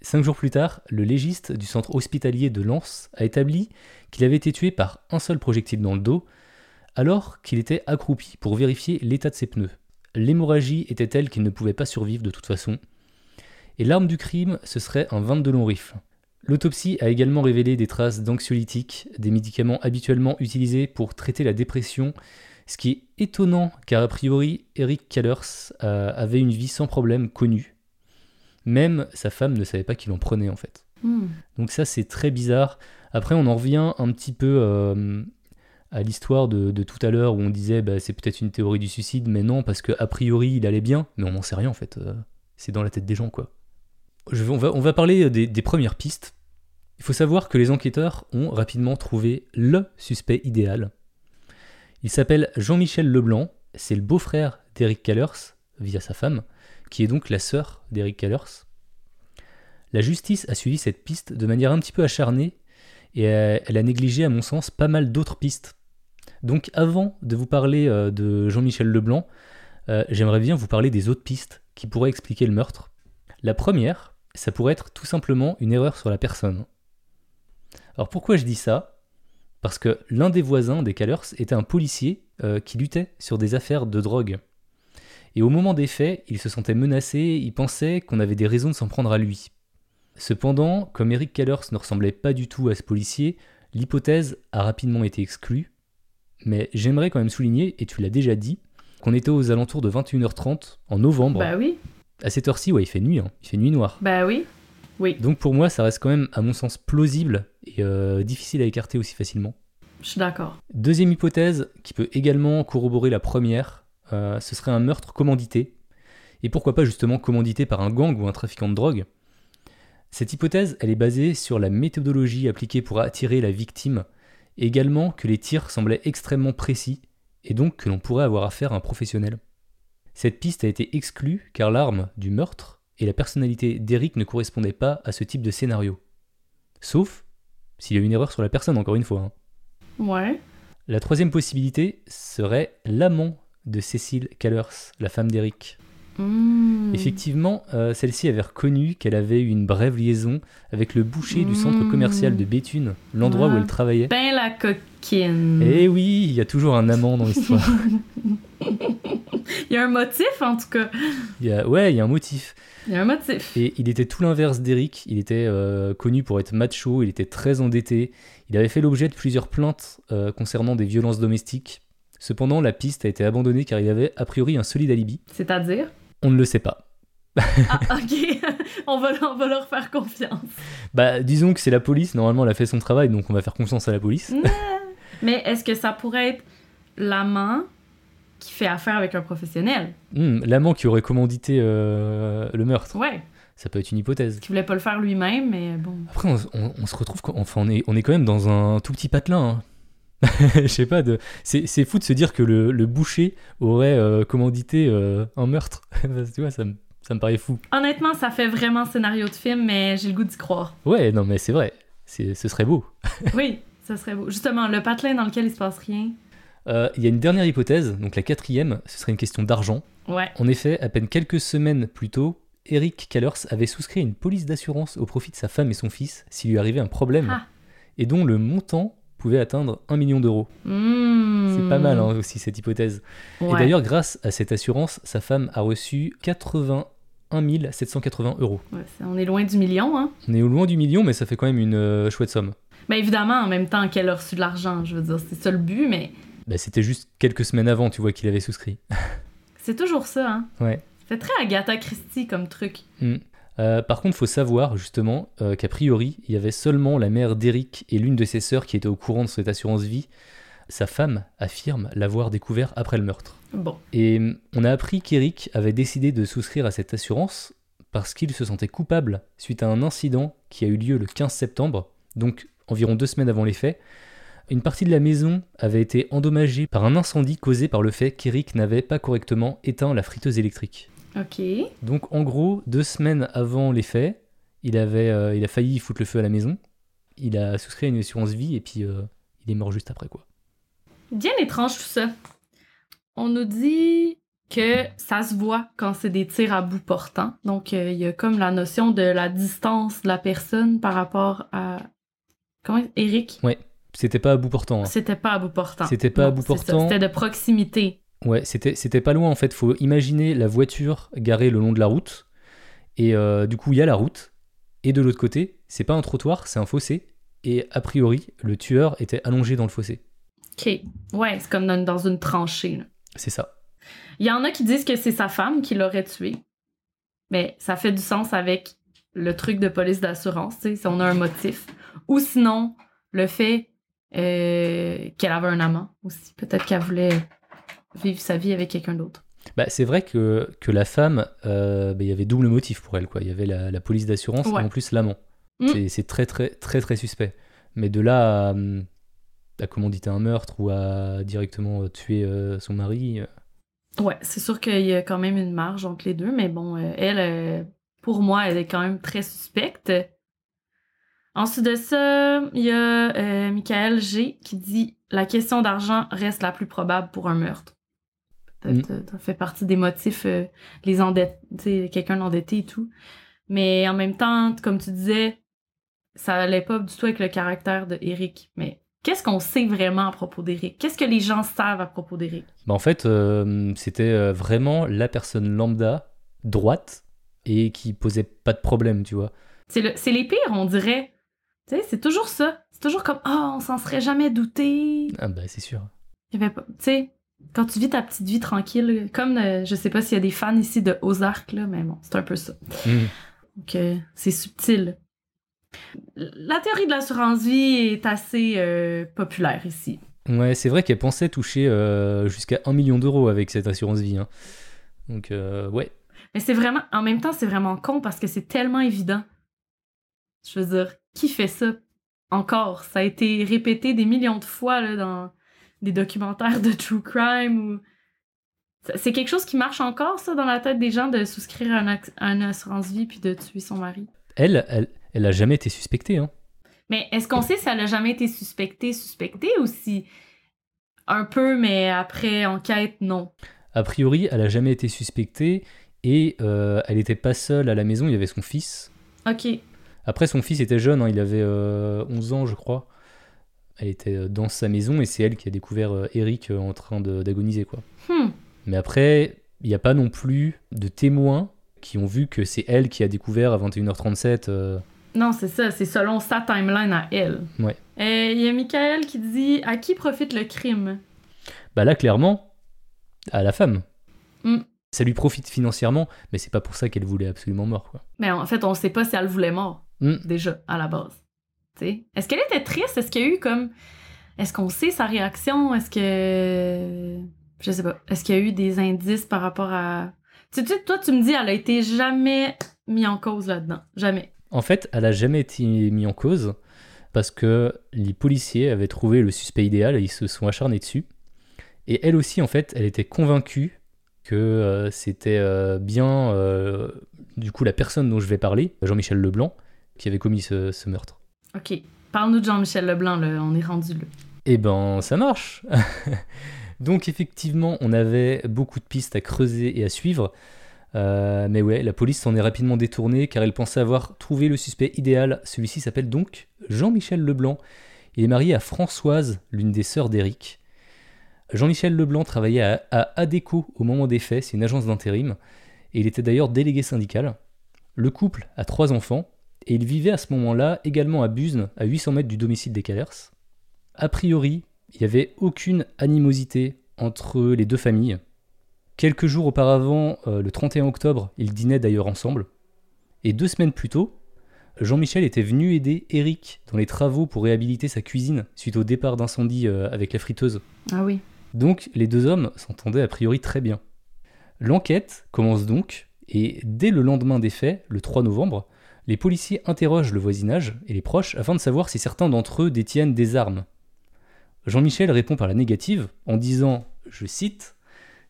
Cinq jours plus tard, le légiste du centre hospitalier de Lens a établi qu'il avait été tué par un seul projectile dans le dos, alors qu'il était accroupi pour vérifier l'état de ses pneus. L'hémorragie était telle qu'il ne pouvait pas survivre de toute façon. Et l'arme du crime, ce serait un 22 long rifle. L'autopsie a également révélé des traces d'anxiolytiques, des médicaments habituellement utilisés pour traiter la dépression, ce qui est étonnant car a priori Eric Kallers euh, avait une vie sans problème connue. Même sa femme ne savait pas qu'il en prenait en fait. Hmm. Donc ça c'est très bizarre. Après on en revient un petit peu euh, à l'histoire de, de tout à l'heure où on disait bah, c'est peut-être une théorie du suicide, mais non parce que a priori il allait bien, mais on n'en sait rien en fait. Euh, c'est dans la tête des gens quoi. On, va, parler des, premières pistes. Il faut savoir que les enquêteurs ont rapidement trouvé le suspect idéal. Il s'appelle Jean-Michel Leblanc, c'est le beau-frère d'Eric Kallers, via sa femme, qui est donc la sœur d'Eric Kallers. La justice a suivi cette piste de manière un petit peu acharnée et elle a négligé, à mon sens, pas mal d'autres pistes. Donc avant de vous parler euh, de Jean-Michel Leblanc, euh, j'aimerais bien vous parler des autres pistes qui pourraient expliquer le meurtre. La première, ça pourrait être tout simplement une erreur sur la personne. Alors pourquoi je dis ça? Parce que l'un des voisins des Callers était un policier euh, qui luttait sur des affaires de drogue. Et au moment des faits, il se sentait menacé, il pensait qu'on avait des raisons de s'en prendre à lui. Cependant, comme Eric Callers ne ressemblait pas du tout à ce policier, l'hypothèse a rapidement été exclue. Mais j'aimerais quand même souligner, et tu l'as déjà dit, qu'on était aux alentours de 21h30 en novembre. Bah oui. À cette heure-ci, ouais, il fait nuit, hein. il fait nuit noire. Bah oui. Oui. Donc pour moi, ça reste quand même, à mon sens, plausible et euh, difficile à écarter aussi facilement. Je suis d'accord. Deuxième hypothèse, qui peut également corroborer la première, euh, ce serait un meurtre commandité. Et pourquoi pas justement commandité par un gang ou un trafiquant de drogue Cette hypothèse, elle est basée sur la méthodologie appliquée pour attirer la victime, également que les tirs semblaient extrêmement précis, et donc que l'on pourrait avoir affaire à un professionnel. Cette piste a été exclue car l'arme du meurtre et la personnalité d'Eric ne correspondaient pas à ce type de scénario. Sauf s'il y a une erreur sur la personne, encore une fois. hein. Ouais. La troisième possibilité serait l'amant de Cécile Callers, la femme d'Eric. Hmm. Effectivement, euh, celle-ci avait reconnu qu'elle avait eu une brève liaison avec le boucher du centre Mm. commercial de Béthune, l'endroit où Ah. elle travaillait. Ben la coquine. Eh oui, il y a toujours un amant dans l'histoire. Il y a un motif, en tout cas. Il y a- ouais, il y a un motif. Il y a un motif. Et il était tout l'inverse d'Eric. Il était euh, connu pour être macho, il était très endetté. Il avait fait l'objet de plusieurs plaintes euh, concernant des violences domestiques. Cependant, la piste a été abandonnée car il avait a priori un solide alibi. C'est-à-dire? On ne le sait pas. Ah, ok. on, va, on va leur faire confiance. Bah, disons que c'est la police. Normalement, elle a fait son travail, donc on va faire confiance à la police. Mais est-ce que ça pourrait être l'amant qui fait affaire avec un professionnel? Hmm, L'amant qui aurait commandité euh, le meurtre, Ouais. ça peut être une hypothèse. Qui voulait pas le faire lui-même, mais bon. Après, on, on- on se retrouve, enfin, on est, on est quand même dans un tout petit patelin. hein. Je sais pas, de... c'est fou de se dire que le, le boucher aurait euh, commandité euh, un meurtre. Tu vois, ça me, ça me paraît fou. Honnêtement, ça fait vraiment scénario de film, mais j'ai le goût d'y croire. Ouais, non, mais c'est vrai. Ce serait beau. Oui, ça serait beau. Justement, le patelin dans lequel il se passe rien. Euh, Il y a une dernière hypothèse, donc la quatrième, ce serait une question d'argent. Ouais. En effet, à peine quelques semaines plus tôt, Eric Callers avait souscrit une police d'assurance au profit de sa femme et son fils s'il lui arrivait un problème, Ah. et dont le montant pouvait atteindre 1 million d'euros. Hmm. C'est pas mal hein, aussi cette hypothèse. Et d'ailleurs, grâce à cette assurance, sa femme a reçu 81 780 euros. Ouais, on est loin du million, hein. On est loin du million, mais ça fait quand même une euh, chouette somme. Mais évidemment, en même temps qu'elle a reçu de l'argent, je veux dire, c'est ça le but, mais Bah, C'était juste quelques semaines avant, tu vois, qu'il avait souscrit. c'est toujours ça, hein. Ouais. C'est très Agatha Christie comme truc. Mm. Euh, par contre, il faut savoir justement euh, qu'a priori, il y avait seulement la mère d'Eric et l'une de ses sœurs qui étaient au courant de cette assurance vie. Sa femme affirme l'avoir découvert après le meurtre. Bon. Et hum, on a appris qu'Eric avait décidé de souscrire à cette assurance parce qu'il se sentait coupable suite à un incident qui a eu lieu le 15 septembre, donc environ deux semaines avant les faits. Une partie de la maison avait été endommagée par un incendie causé par le fait qu'Eric n'avait pas correctement éteint la friteuse électrique. Ok. Donc en gros, deux semaines avant les faits, il, avait, euh, il a failli foutre le feu à la maison. Il a souscrit à une assurance vie et puis euh, il est mort juste après quoi. Bien étrange tout ça. On nous dit que ça se voit quand c'est des tirs à bout portant. Donc, euh, il y a comme la notion de la distance de la personne par rapport à... Comment Eric? Ouais, c'était pas à bout portant. hein. C'était pas à bout portant. C'était pas à bout portant. C'était de proximité. Ouais, c'était pas loin en fait. Faut imaginer la voiture garée le long de la route. Et euh, du coup, il y a la route. Et de l'autre côté, c'est pas un trottoir, c'est un fossé. Et a priori, le tueur était allongé dans le fossé. OK. Ouais, c'est comme dans, dans une tranchée. C'est ça. Il y en a qui disent que c'est sa femme qui l'aurait tué. Mais ça fait du sens avec le truc de police d'assurance, si on a un motif. Ou sinon, le fait euh, qu'elle avait un amant aussi. Peut-être qu'elle voulait vivre sa vie avec quelqu'un d'autre. Bah, c'est vrai que, que la femme, euh, bah, il y avait double motif pour elle. Quoi. Il y avait la, la police d'assurance Ouais. et en plus l'amant. Mm. C'est- très, très, très, très suspect. Mais de là à, à commanditer un meurtre ou à directement euh, tuer euh, son mari, euh, Ouais, c'est sûr qu'il y a quand même une marge entre les deux, mais bon, elle, pour moi, elle est quand même très suspecte. Ensuite de ça, il y a euh, Michael G qui dit la question d'argent reste la plus probable pour un meurtre. Peut-être, Ça fait partie des motifs, euh, les sais, quelqu'un d'endetté et tout. Mais en même temps, comme tu disais, ça allait pas du tout avec le caractère de Eric. Mais qu'est-ce qu'on sait vraiment à propos d'Eric? Qu'est-ce que les gens savent à propos d'Eric? bah, en fait, euh, c'était vraiment la personne lambda, droite, et qui posait pas de problème, tu vois. C'est le- c'est les pires, on dirait. Tu sais, c'est toujours ça. C'est toujours comme Ah, on s'en serait jamais douté. Ah bah c'est sûr. Il y avait pas. Tu sais, quand tu vis ta petite vie tranquille, comme euh, je sais pas s'il y a des fans ici de Ozark, là, mais bon, c'est un peu ça. Donc, euh, c'est subtil. La théorie de l'assurance vie est assez euh, populaire ici. Ouais, c'est vrai qu'elle pensait toucher euh, jusqu'à 1 million d'euros avec cette assurance vie. hein. Donc, ouais. Mais c'est vraiment. En même temps, c'est vraiment con parce que c'est tellement évident. Je veux dire, qui fait ça? Encore? Ça a été répété des millions de fois là, dans des documentaires de true crime ou. C'est quelque chose qui marche encore, ça, dans la tête des gens, de souscrire à, un une assurance vie puis de tuer son mari? Elle, elle, elle a jamais été suspectée. Hein. Mais est-ce qu'on sait si elle a jamais été suspectée, suspectée ou si. Un peu, mais après enquête, non? A priori, elle a jamais été suspectée et euh, elle était pas seule à la maison, il y avait son fils. Ok. Après, son fils était jeune, hein, il avait euh, 11 ans, je crois. Elle était euh, dans sa maison et c'est elle qui a découvert euh, Eric euh, en train d'agoniser, quoi. Hmm. Mais après, il n'y a pas non plus de témoins qui ont vu que c'est elle qui a découvert à 21h37. euh, Non, c'est ça, c'est selon sa timeline à elle. Ouais. Euh, Il y a Michael qui dit À qui profite le crime? Bah là, clairement, à la femme. Mm. Ça lui profite financièrement, mais c'est pas pour ça qu'elle voulait absolument mort, quoi. Mais en fait, on sait pas si elle voulait mort, Mm. déjà, à la base. Est-ce qu'elle était triste? Est-ce qu'il y a eu comme. Est-ce qu'on sait sa réaction? Est-ce que. Je sais pas. Est-ce qu'il y a eu des indices par rapport à. Tu sais, toi, tu me dis, elle a été jamais mise en cause là-dedans. Jamais. En fait, elle a jamais été mise en cause parce que les policiers avaient trouvé le suspect idéal et ils se sont acharnés dessus. Et elle aussi, en fait, elle était convaincue que euh, c'était euh, bien, euh, du coup, la personne dont je vais parler, Jean-Michel Leblanc, qui avait commis ce, ce meurtre. Ok. Parle-nous de Jean-Michel Leblanc, là. On est rendu là. Eh ben, ça marche. Donc effectivement, on avait beaucoup de pistes à creuser et à suivre. Euh, mais ouais, la police s'en est rapidement détournée car elle pensait avoir trouvé le suspect idéal. Celui-ci s'appelle donc Jean-Michel Leblanc. Il est marié à Françoise, l'une des sœurs d'Éric. Jean-Michel Leblanc travaillait à, à ADECO au moment des faits, c'est une agence d'intérim, et il était d'ailleurs délégué syndical. Le couple a trois enfants, et il vivait à ce moment-là également à Busne, à 800 mètres du domicile des Calers. A priori, il n'y avait aucune animosité entre les deux familles. Quelques jours auparavant, euh, le 31 octobre, ils dînaient d'ailleurs ensemble. Et deux semaines plus tôt, Jean-Michel était venu aider Eric dans les travaux pour réhabiliter sa cuisine suite au départ d'incendie euh, avec la friteuse. Ah oui. Donc les deux hommes s'entendaient a priori très bien. L'enquête commence donc, et dès le lendemain des faits, le 3 novembre, les policiers interrogent le voisinage et les proches afin de savoir si certains d'entre eux détiennent des armes. Jean-Michel répond par la négative en disant, je cite,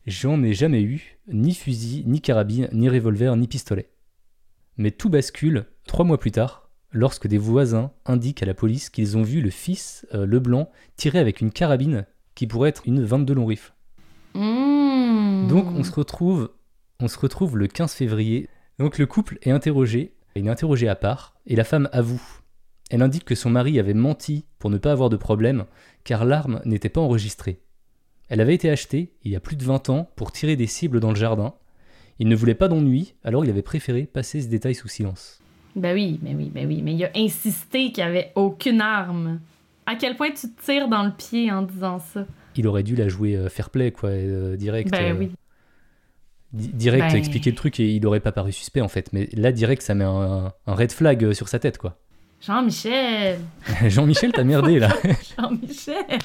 J'en ai jamais eu, ni fusil, ni carabine, ni revolver, ni pistolet. Mais tout bascule trois mois plus tard, lorsque des voisins indiquent à la police qu'ils ont vu le fils euh, Leblanc tirer avec une carabine qui pourrait être une 22 long rifle. Mmh. Donc on se retrouve, on se retrouve le 15 février. Donc le couple est interrogé, il est interrogé à part, et la femme avoue. Elle indique que son mari avait menti pour ne pas avoir de problème, car l'arme n'était pas enregistrée. Elle avait été achetée, il y a plus de 20 ans, pour tirer des cibles dans le jardin. Il ne voulait pas d'ennui, alors il avait préféré passer ce détail sous silence. Ben oui, mais oui, ben oui, mais il a insisté qu'il n'y avait aucune arme. À quel point tu te tires dans le pied en disant ça? Il aurait dû la jouer euh, fair play, quoi, euh, direct. Ben euh, oui. Di- Direct, expliquer le truc et il aurait pas paru suspect en fait. Mais là, direct, ça met un, un red flag euh, sur sa tête, quoi. Jean-Michel! Jean-Michel, t'as merdé là. Jean-Michel!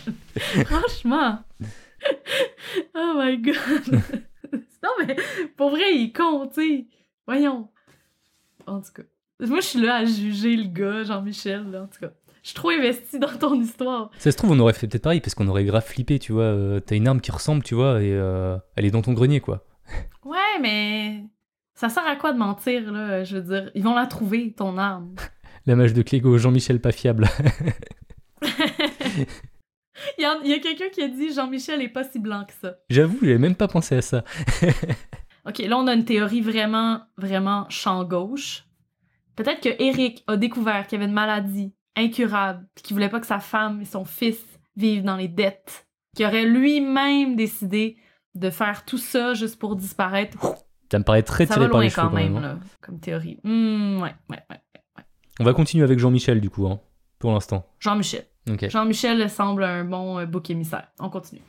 Franchement! oh my god! non, mais pour vrai, il compte, tu sais. Voyons. En tout cas. Moi, je suis là à juger le gars, Jean-Michel, là, en tout cas. Je suis trop investie dans ton histoire. Ça se trouve, on aurait fait peut-être pareil parce qu'on aurait grave flippé, tu vois. euh, T'as une arme qui ressemble, tu vois, et euh, elle est dans ton grenier, quoi. Ouais, mais. Ça sert à quoi de mentir, là? Je veux dire, ils vont la trouver, ton arme. La mage de Clégo, Jean-Michel pas fiable. Il y, a quelqu'un qui a dit Jean-Michel est pas si blanc que ça. J'avoue, j'avais même pas pensé à ça. Ok, là, on a une théorie vraiment, vraiment champ gauche. Peut-être que Eric a découvert qu'il y avait une maladie incurable, puis qu'il voulait pas que sa femme et son fils vivent dans les dettes. Qu'il aurait lui-même décidé de faire tout ça juste pour disparaître. Ça me paraît très tiré par les cheveux quand même, hein. là, comme théorie. Ouais, ouais, ouais. On va continuer avec Jean-Michel, du coup, hein, pour l'instant. Jean-Michel. Jean-Michel semble un bon euh, bouc émissaire. On continue.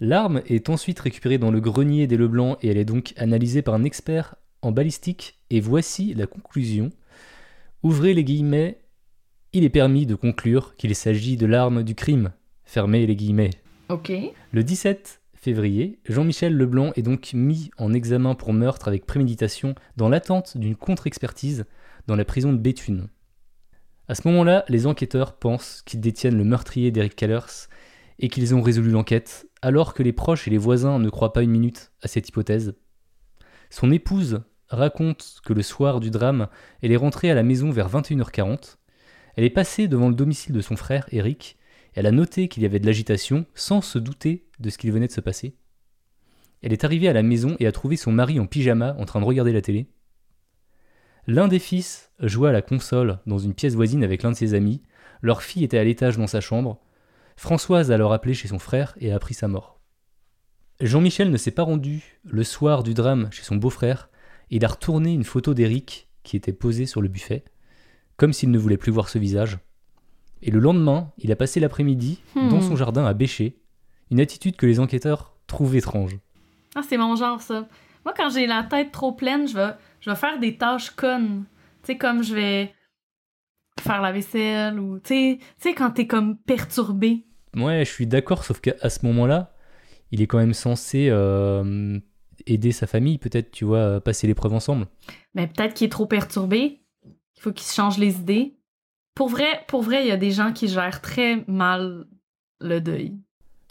L'arme est ensuite récupérée dans le grenier des Leblanc et elle est donc analysée par un expert en balistique. Et voici la conclusion. Ouvrez les guillemets. Il est permis de conclure qu'il s'agit de l'arme du crime. Fermez les guillemets. Ok. Le 17 février, Jean-Michel Leblanc est donc mis en examen pour meurtre avec préméditation dans l'attente d'une contre-expertise dans la prison de Béthune. À ce moment-là, les enquêteurs pensent qu'ils détiennent le meurtrier d'Eric Callers et qu'ils ont résolu l'enquête, alors que les proches et les voisins ne croient pas une minute à cette hypothèse. Son épouse raconte que le soir du drame, elle est rentrée à la maison vers 21h40. Elle est passée devant le domicile de son frère, Eric, elle a noté qu'il y avait de l'agitation sans se douter de ce qu'il venait de se passer. Elle est arrivée à la maison et a trouvé son mari en pyjama en train de regarder la télé. L'un des fils jouait à la console dans une pièce voisine avec l'un de ses amis. Leur fille était à l'étage dans sa chambre. Françoise a alors appelé chez son frère et a appris sa mort. Jean-Michel ne s'est pas rendu le soir du drame chez son beau-frère et il a retourné une photo d'Éric qui était posée sur le buffet, comme s'il ne voulait plus voir ce visage. Et le lendemain, il a passé l'après-midi Hmm. dans son jardin à bêcher, une attitude que les enquêteurs trouvent étrange. Ah, c'est mon genre, ça. Moi, quand j'ai la tête trop pleine, je vais, je vais faire des tâches connes. Tu sais, comme je vais faire la vaisselle ou... Tu sais, quand t'es comme perturbé. Ouais, je suis d'accord, sauf qu'à ce moment-là, il est quand même censé euh, aider sa famille, peut-être, tu vois, à passer l'épreuve ensemble. Mais peut-être qu'il est trop perturbé. Il faut qu'il se change les idées. Pour vrai, pour vrai, il y a des gens qui gèrent très mal le deuil.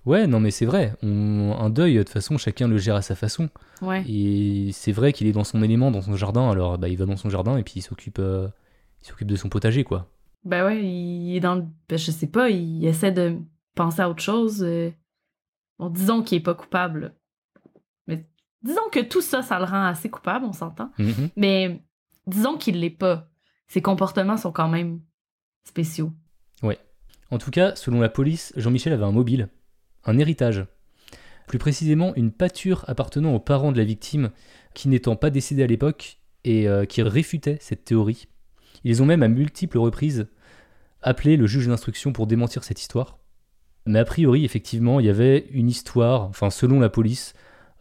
Ouais, non, mais c'est vrai. On- un deuil, de toute façon, chacun le gère à sa façon. Ouais. Et c'est vrai qu'il est dans son élément, dans son jardin. Alors, bah, il va dans son jardin et puis il s'occupe, euh, il s'occupe de son potager, quoi. Ben ouais, il est dans le... ben, je sais pas, il essaie de penser à autre chose. euh. Bon, disons qu'il est pas coupable. Mais disons que tout ça, ça le rend assez coupable, on s'entend. Mhm. Mais disons qu'il l'est pas. Ses comportements sont quand même spéciaux. En tout cas, selon la police, Jean-Michel avait un mobile, un héritage. Plus précisément, une pâture appartenant aux parents de la victime, qui n'étant pas décédés à l'époque et euh, qui réfutait cette théorie. Ils ont même à multiples reprises appelé le juge d'instruction pour démentir cette histoire. Mais a priori, effectivement, il y avait une histoire, enfin selon la police,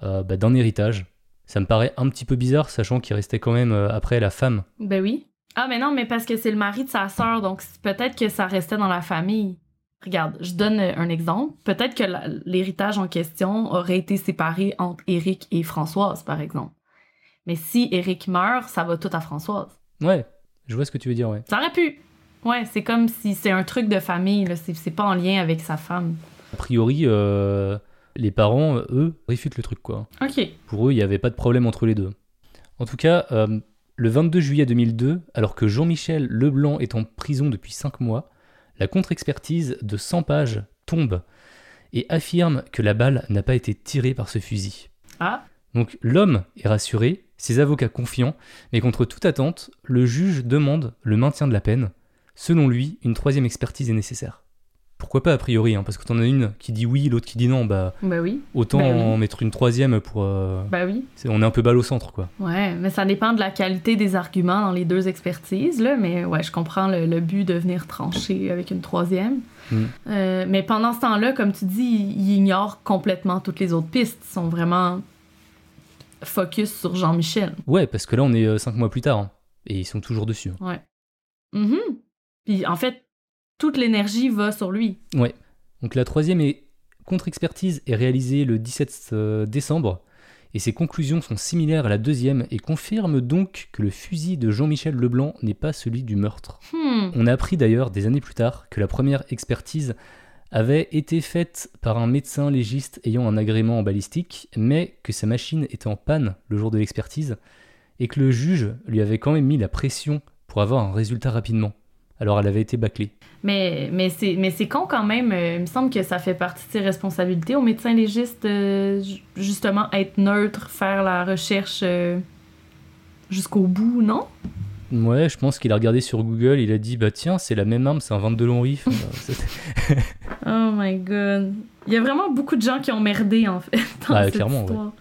euh, bah, d'un héritage. Ça me paraît un petit peu bizarre, sachant qu'il restait quand même euh, après la femme. Ben oui. Ah, mais non, mais parce que c'est le mari de sa sœur, donc peut-être que ça restait dans la famille. Regarde, je donne un exemple. Peut-être que l'héritage en question aurait été séparé entre Eric et Françoise, par exemple. Mais si Eric meurt, ça va tout à Françoise. Ouais, je vois ce que tu veux dire, ouais. Ça aurait pu. Ouais, c'est comme si c'est un truc de famille, c'est pas en lien avec sa femme. A priori, euh, les parents, eux, réfutent le truc, quoi. Ok. Pour eux, il n'y avait pas de problème entre les deux. En tout cas, euh, le 22 juillet 2002, alors que Jean-Michel Leblanc est en prison depuis 5 mois, la contre-expertise de 100 pages tombe et affirme que la balle n'a pas été tirée par ce fusil. Ah, Donc l'homme est rassuré, ses avocats confiants, mais contre toute attente, le juge demande le maintien de la peine. Selon lui, une troisième expertise est nécessaire. Pourquoi pas a priori, hein, parce que t'en as une qui dit oui, l'autre qui dit non, bah Bah oui. autant oui. en mettre une troisième pour... euh, Bah oui. on est un peu balle au centre, quoi. Ouais, mais ça dépend de la qualité des arguments dans les deux expertises, là. Mais ouais, je comprends le, le but de venir trancher avec une troisième. Mm. Euh, mais pendant ce temps-là, comme tu dis, ils ils ignorent complètement toutes les autres pistes. Ils sont vraiment focus sur Jean-Michel. Ouais, parce que là on est euh, cinq mois plus tard, hein, et ils sont toujours dessus. Ouais. Mhm. Puis en fait, toute l'énergie va sur lui. Ouais. Donc la troisième est contre-expertise est réalisée le 17 euh, décembre et ses conclusions sont similaires à la deuxième et confirment donc que le fusil de Jean-Michel Leblanc n'est pas celui du meurtre. Hmm. On a appris d'ailleurs des années plus tard que la première expertise avait été faite par un médecin légiste ayant un agrément en balistique, mais que sa machine était en panne le jour de l'expertise et que le juge lui avait quand même mis la pression pour avoir un résultat rapidement. Alors elle avait été bâclée. Mais, mais c'est mais c'est con quand même. euh, il me semble que ça fait partie de ses responsabilités au médecin légiste, euh, ju- justement, être neutre, faire la recherche euh, jusqu'au bout, non? Ouais, je pense qu'il a regardé sur Google, il a dit bah tiens, c'est la même arme, c'est un 22 long c'est- Oh my god. Il y a vraiment beaucoup de gens qui ont merdé, en fait, dans Bah, cette clairement, ouais. histoire.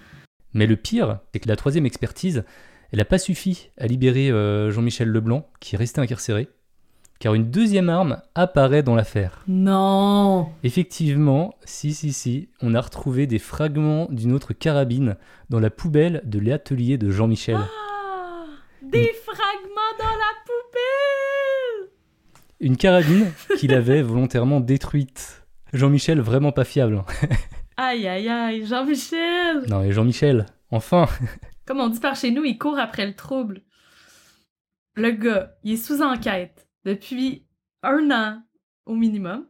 Mais le pire, c'est que la troisième expertise, elle n'a pas suffi à libérer euh, Jean-Michel Leblanc, qui est resté incarcéré, car une deuxième arme apparaît dans l'affaire. Non! Effectivement, si, si, si, on a retrouvé des fragments d'une autre carabine dans la poubelle de l'atelier de Jean-Michel. Ah! Des fragments dans la poubelle! Une carabine qu'il avait volontairement détruite. Jean-Michel, vraiment pas fiable. hein. Aïe, aïe, aïe, Jean-Michel! Non, mais Jean-Michel, enfin Comme on dit par chez nous, il court après le trouble. Le gars, il est sous enquête depuis un an au minimum.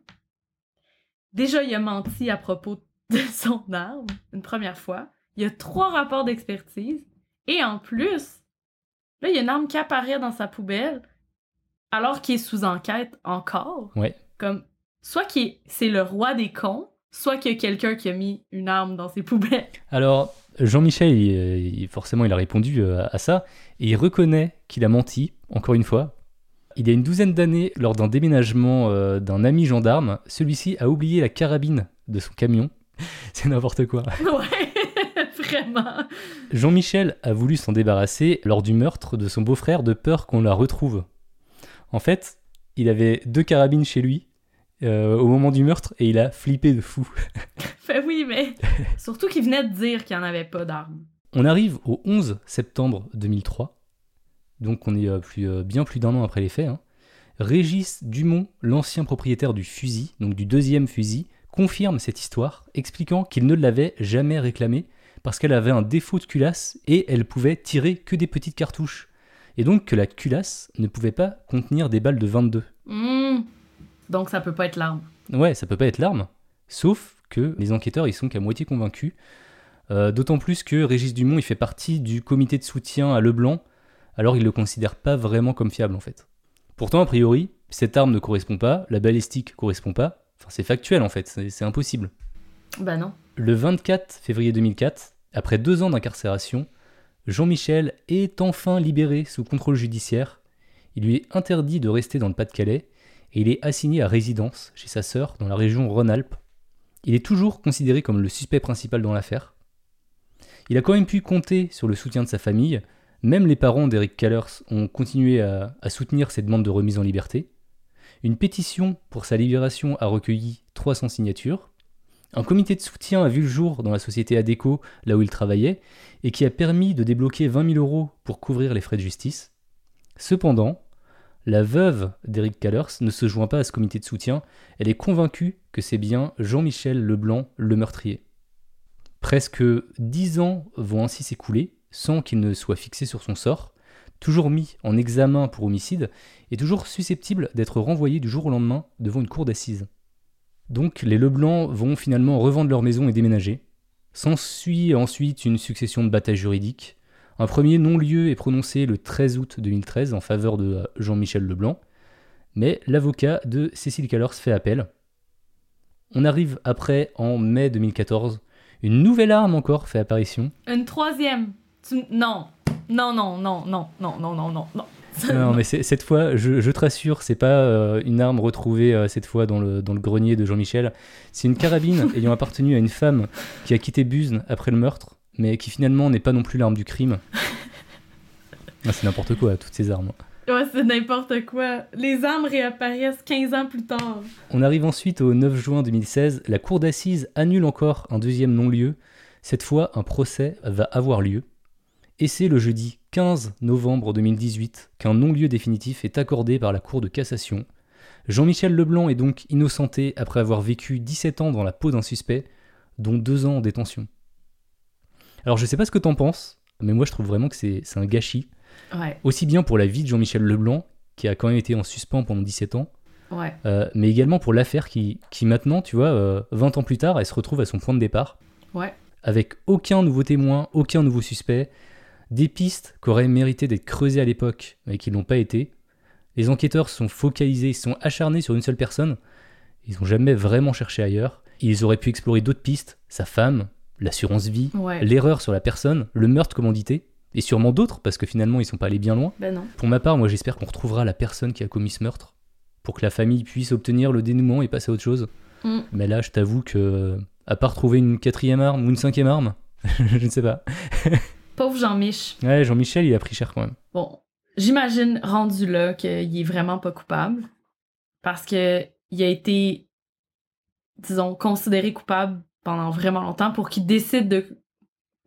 Déjà, il a menti à propos de son arme une première fois. Il y a trois rapports d'expertise. Et en plus, là, il y a une arme qui apparaît dans sa poubelle alors qu'il est sous enquête encore. Ouais. Comme, soit qu'il est- c'est le roi des cons, soit qu'il y a quelqu'un qui a mis une arme dans ses poubelles. Alors, Jean-Michel, il- il- forcément, il a répondu euh, à ça, et il reconnaît qu'il a menti, encore une fois. Il y a une douzaine d'années, lors d'un déménagement euh, d'un ami gendarme, celui-ci a oublié la carabine de son camion. C'est n'importe quoi. Ouais, vraiment. Jean-Michel a voulu s'en débarrasser lors du meurtre de son beau-frère de peur qu'on la retrouve. En fait, il avait deux carabines chez lui euh, au moment du meurtre et il a flippé de fou. Fait oui, mais surtout qu'il venait de dire qu'il n'y en avait pas d'armes. On arrive au 11 septembre 2003, donc on est euh, plus, euh, bien plus d'un an après les faits. hein. Régis Dumont, l'ancien propriétaire du fusil, donc du deuxième fusil, confirme cette histoire, expliquant qu'il ne l'avait jamais réclamée parce qu'elle avait un défaut de culasse et elle pouvait tirer que des petites cartouches. Et donc que la culasse ne pouvait pas contenir des balles de 22. Hmm. Donc ça peut pas être l'arme. Ouais, ça peut pas être l'arme. Sauf que les enquêteurs, ils sont qu'à moitié convaincus. Euh, D'autant plus que Régis Dumont, il fait partie du comité de soutien à Leblanc, alors il le considère pas vraiment comme fiable en fait. Pourtant, a priori, cette arme ne correspond pas, la balistique correspond pas. Enfin, c'est factuel en fait, c'est impossible. Ben non. Le 24 février 2004, après deux ans d'incarcération, Jean-Michel est enfin libéré sous contrôle judiciaire. Il lui est interdit de rester dans le Pas-de-Calais et il est assigné à résidence chez sa sœur dans la région Rhône-Alpes. Il est toujours considéré comme le suspect principal dans l'affaire. Il a quand même pu compter sur le soutien de sa famille. Même les parents d'Eric Callers ont continué à, soutenir ses demandes de remise en liberté. Une pétition pour sa libération a recueilli 300 signatures. Un comité de soutien a vu le jour dans la société Adeco, là où il travaillait, et qui a permis de débloquer 20 000 euros pour couvrir les frais de justice. Cependant, la veuve d'Eric Callers ne se joint pas à ce comité de soutien, elle est convaincue que c'est bien Jean-Michel Leblanc le meurtrier. Presque dix ans vont ainsi s'écouler sans qu'il ne soit fixé sur son sort, toujours mis en examen pour homicide et toujours susceptible d'être renvoyé du jour au lendemain devant une cour d'assises. Donc les Leblanc vont finalement revendre leur maison et déménager. S'ensuit ensuite une succession de batailles juridiques. Un premier non-lieu est prononcé le 13 août 2013 en faveur de Jean-Michel Leblanc, mais l'avocat de Cécile Callers fait appel. On arrive après, en mai 2014, Une nouvelle arme encore fait apparition. Une troisième. Tu- Non. Non, non, non, non, non, non, non, non, non. Non, mais cette fois, je, je te rassure, c'est pas euh, une arme retrouvée euh, cette fois dans le, dans le grenier de Jean-Michel. C'est une carabine ayant appartenu à une femme qui a quitté Buzne après le meurtre, mais qui finalement n'est pas non plus l'arme du crime. Ah, c'est n'importe quoi, toutes ces armes. Ouais, c'est n'importe quoi. Les armes réapparaissent 15 ans plus tard. On arrive ensuite au 9 juin 2016. La cour d'assises annule encore un deuxième non-lieu. Cette fois, un procès va avoir lieu. Et c'est le jeudi 15 novembre 2018 qu'un non-lieu définitif est accordé par la Cour de cassation. Jean-Michel Leblanc est donc innocenté après avoir vécu 17 ans dans la peau d'un suspect, dont 2 ans en détention. Alors je sais pas ce que t'en penses, mais moi je trouve vraiment que c'est un gâchis, Ouais, aussi bien pour la vie de Jean-Michel Leblanc, qui a quand même été en suspens pendant 17 ans, ouais. euh, mais également pour l'affaire qui, qui maintenant, tu vois, euh, 20 ans plus tard, elle se retrouve à son point de départ, Ouais. avec aucun nouveau témoin, aucun nouveau suspect, des pistes qui auraient mérité d'être creusées à l'époque, mais qui l'ont pas été. Les enquêteurs sont focalisés, ils sont acharnés sur une seule personne, ils n'ont jamais vraiment cherché ailleurs. Ils auraient pu explorer d'autres pistes, sa femme, l'assurance vie, Ouais. l'erreur sur la personne, le meurtre commandité, et sûrement d'autres, parce que finalement ils sont pas allés bien loin. Ben non. Pour ma part, moi j'espère qu'on retrouvera la personne qui a commis ce meurtre pour que la famille puisse obtenir le dénouement et passer à autre chose. Mm. Mais là, je t'avoue que, à part trouver une quatrième arme ou une cinquième arme, je ne sais pas. Pauvre Jean-Mich. Ouais, Jean-Michel, il a pris cher quand même. Bon, j'imagine rendu là qu'il est vraiment pas coupable parce que il a été, disons, considéré coupable pendant vraiment longtemps pour qu'il décide de,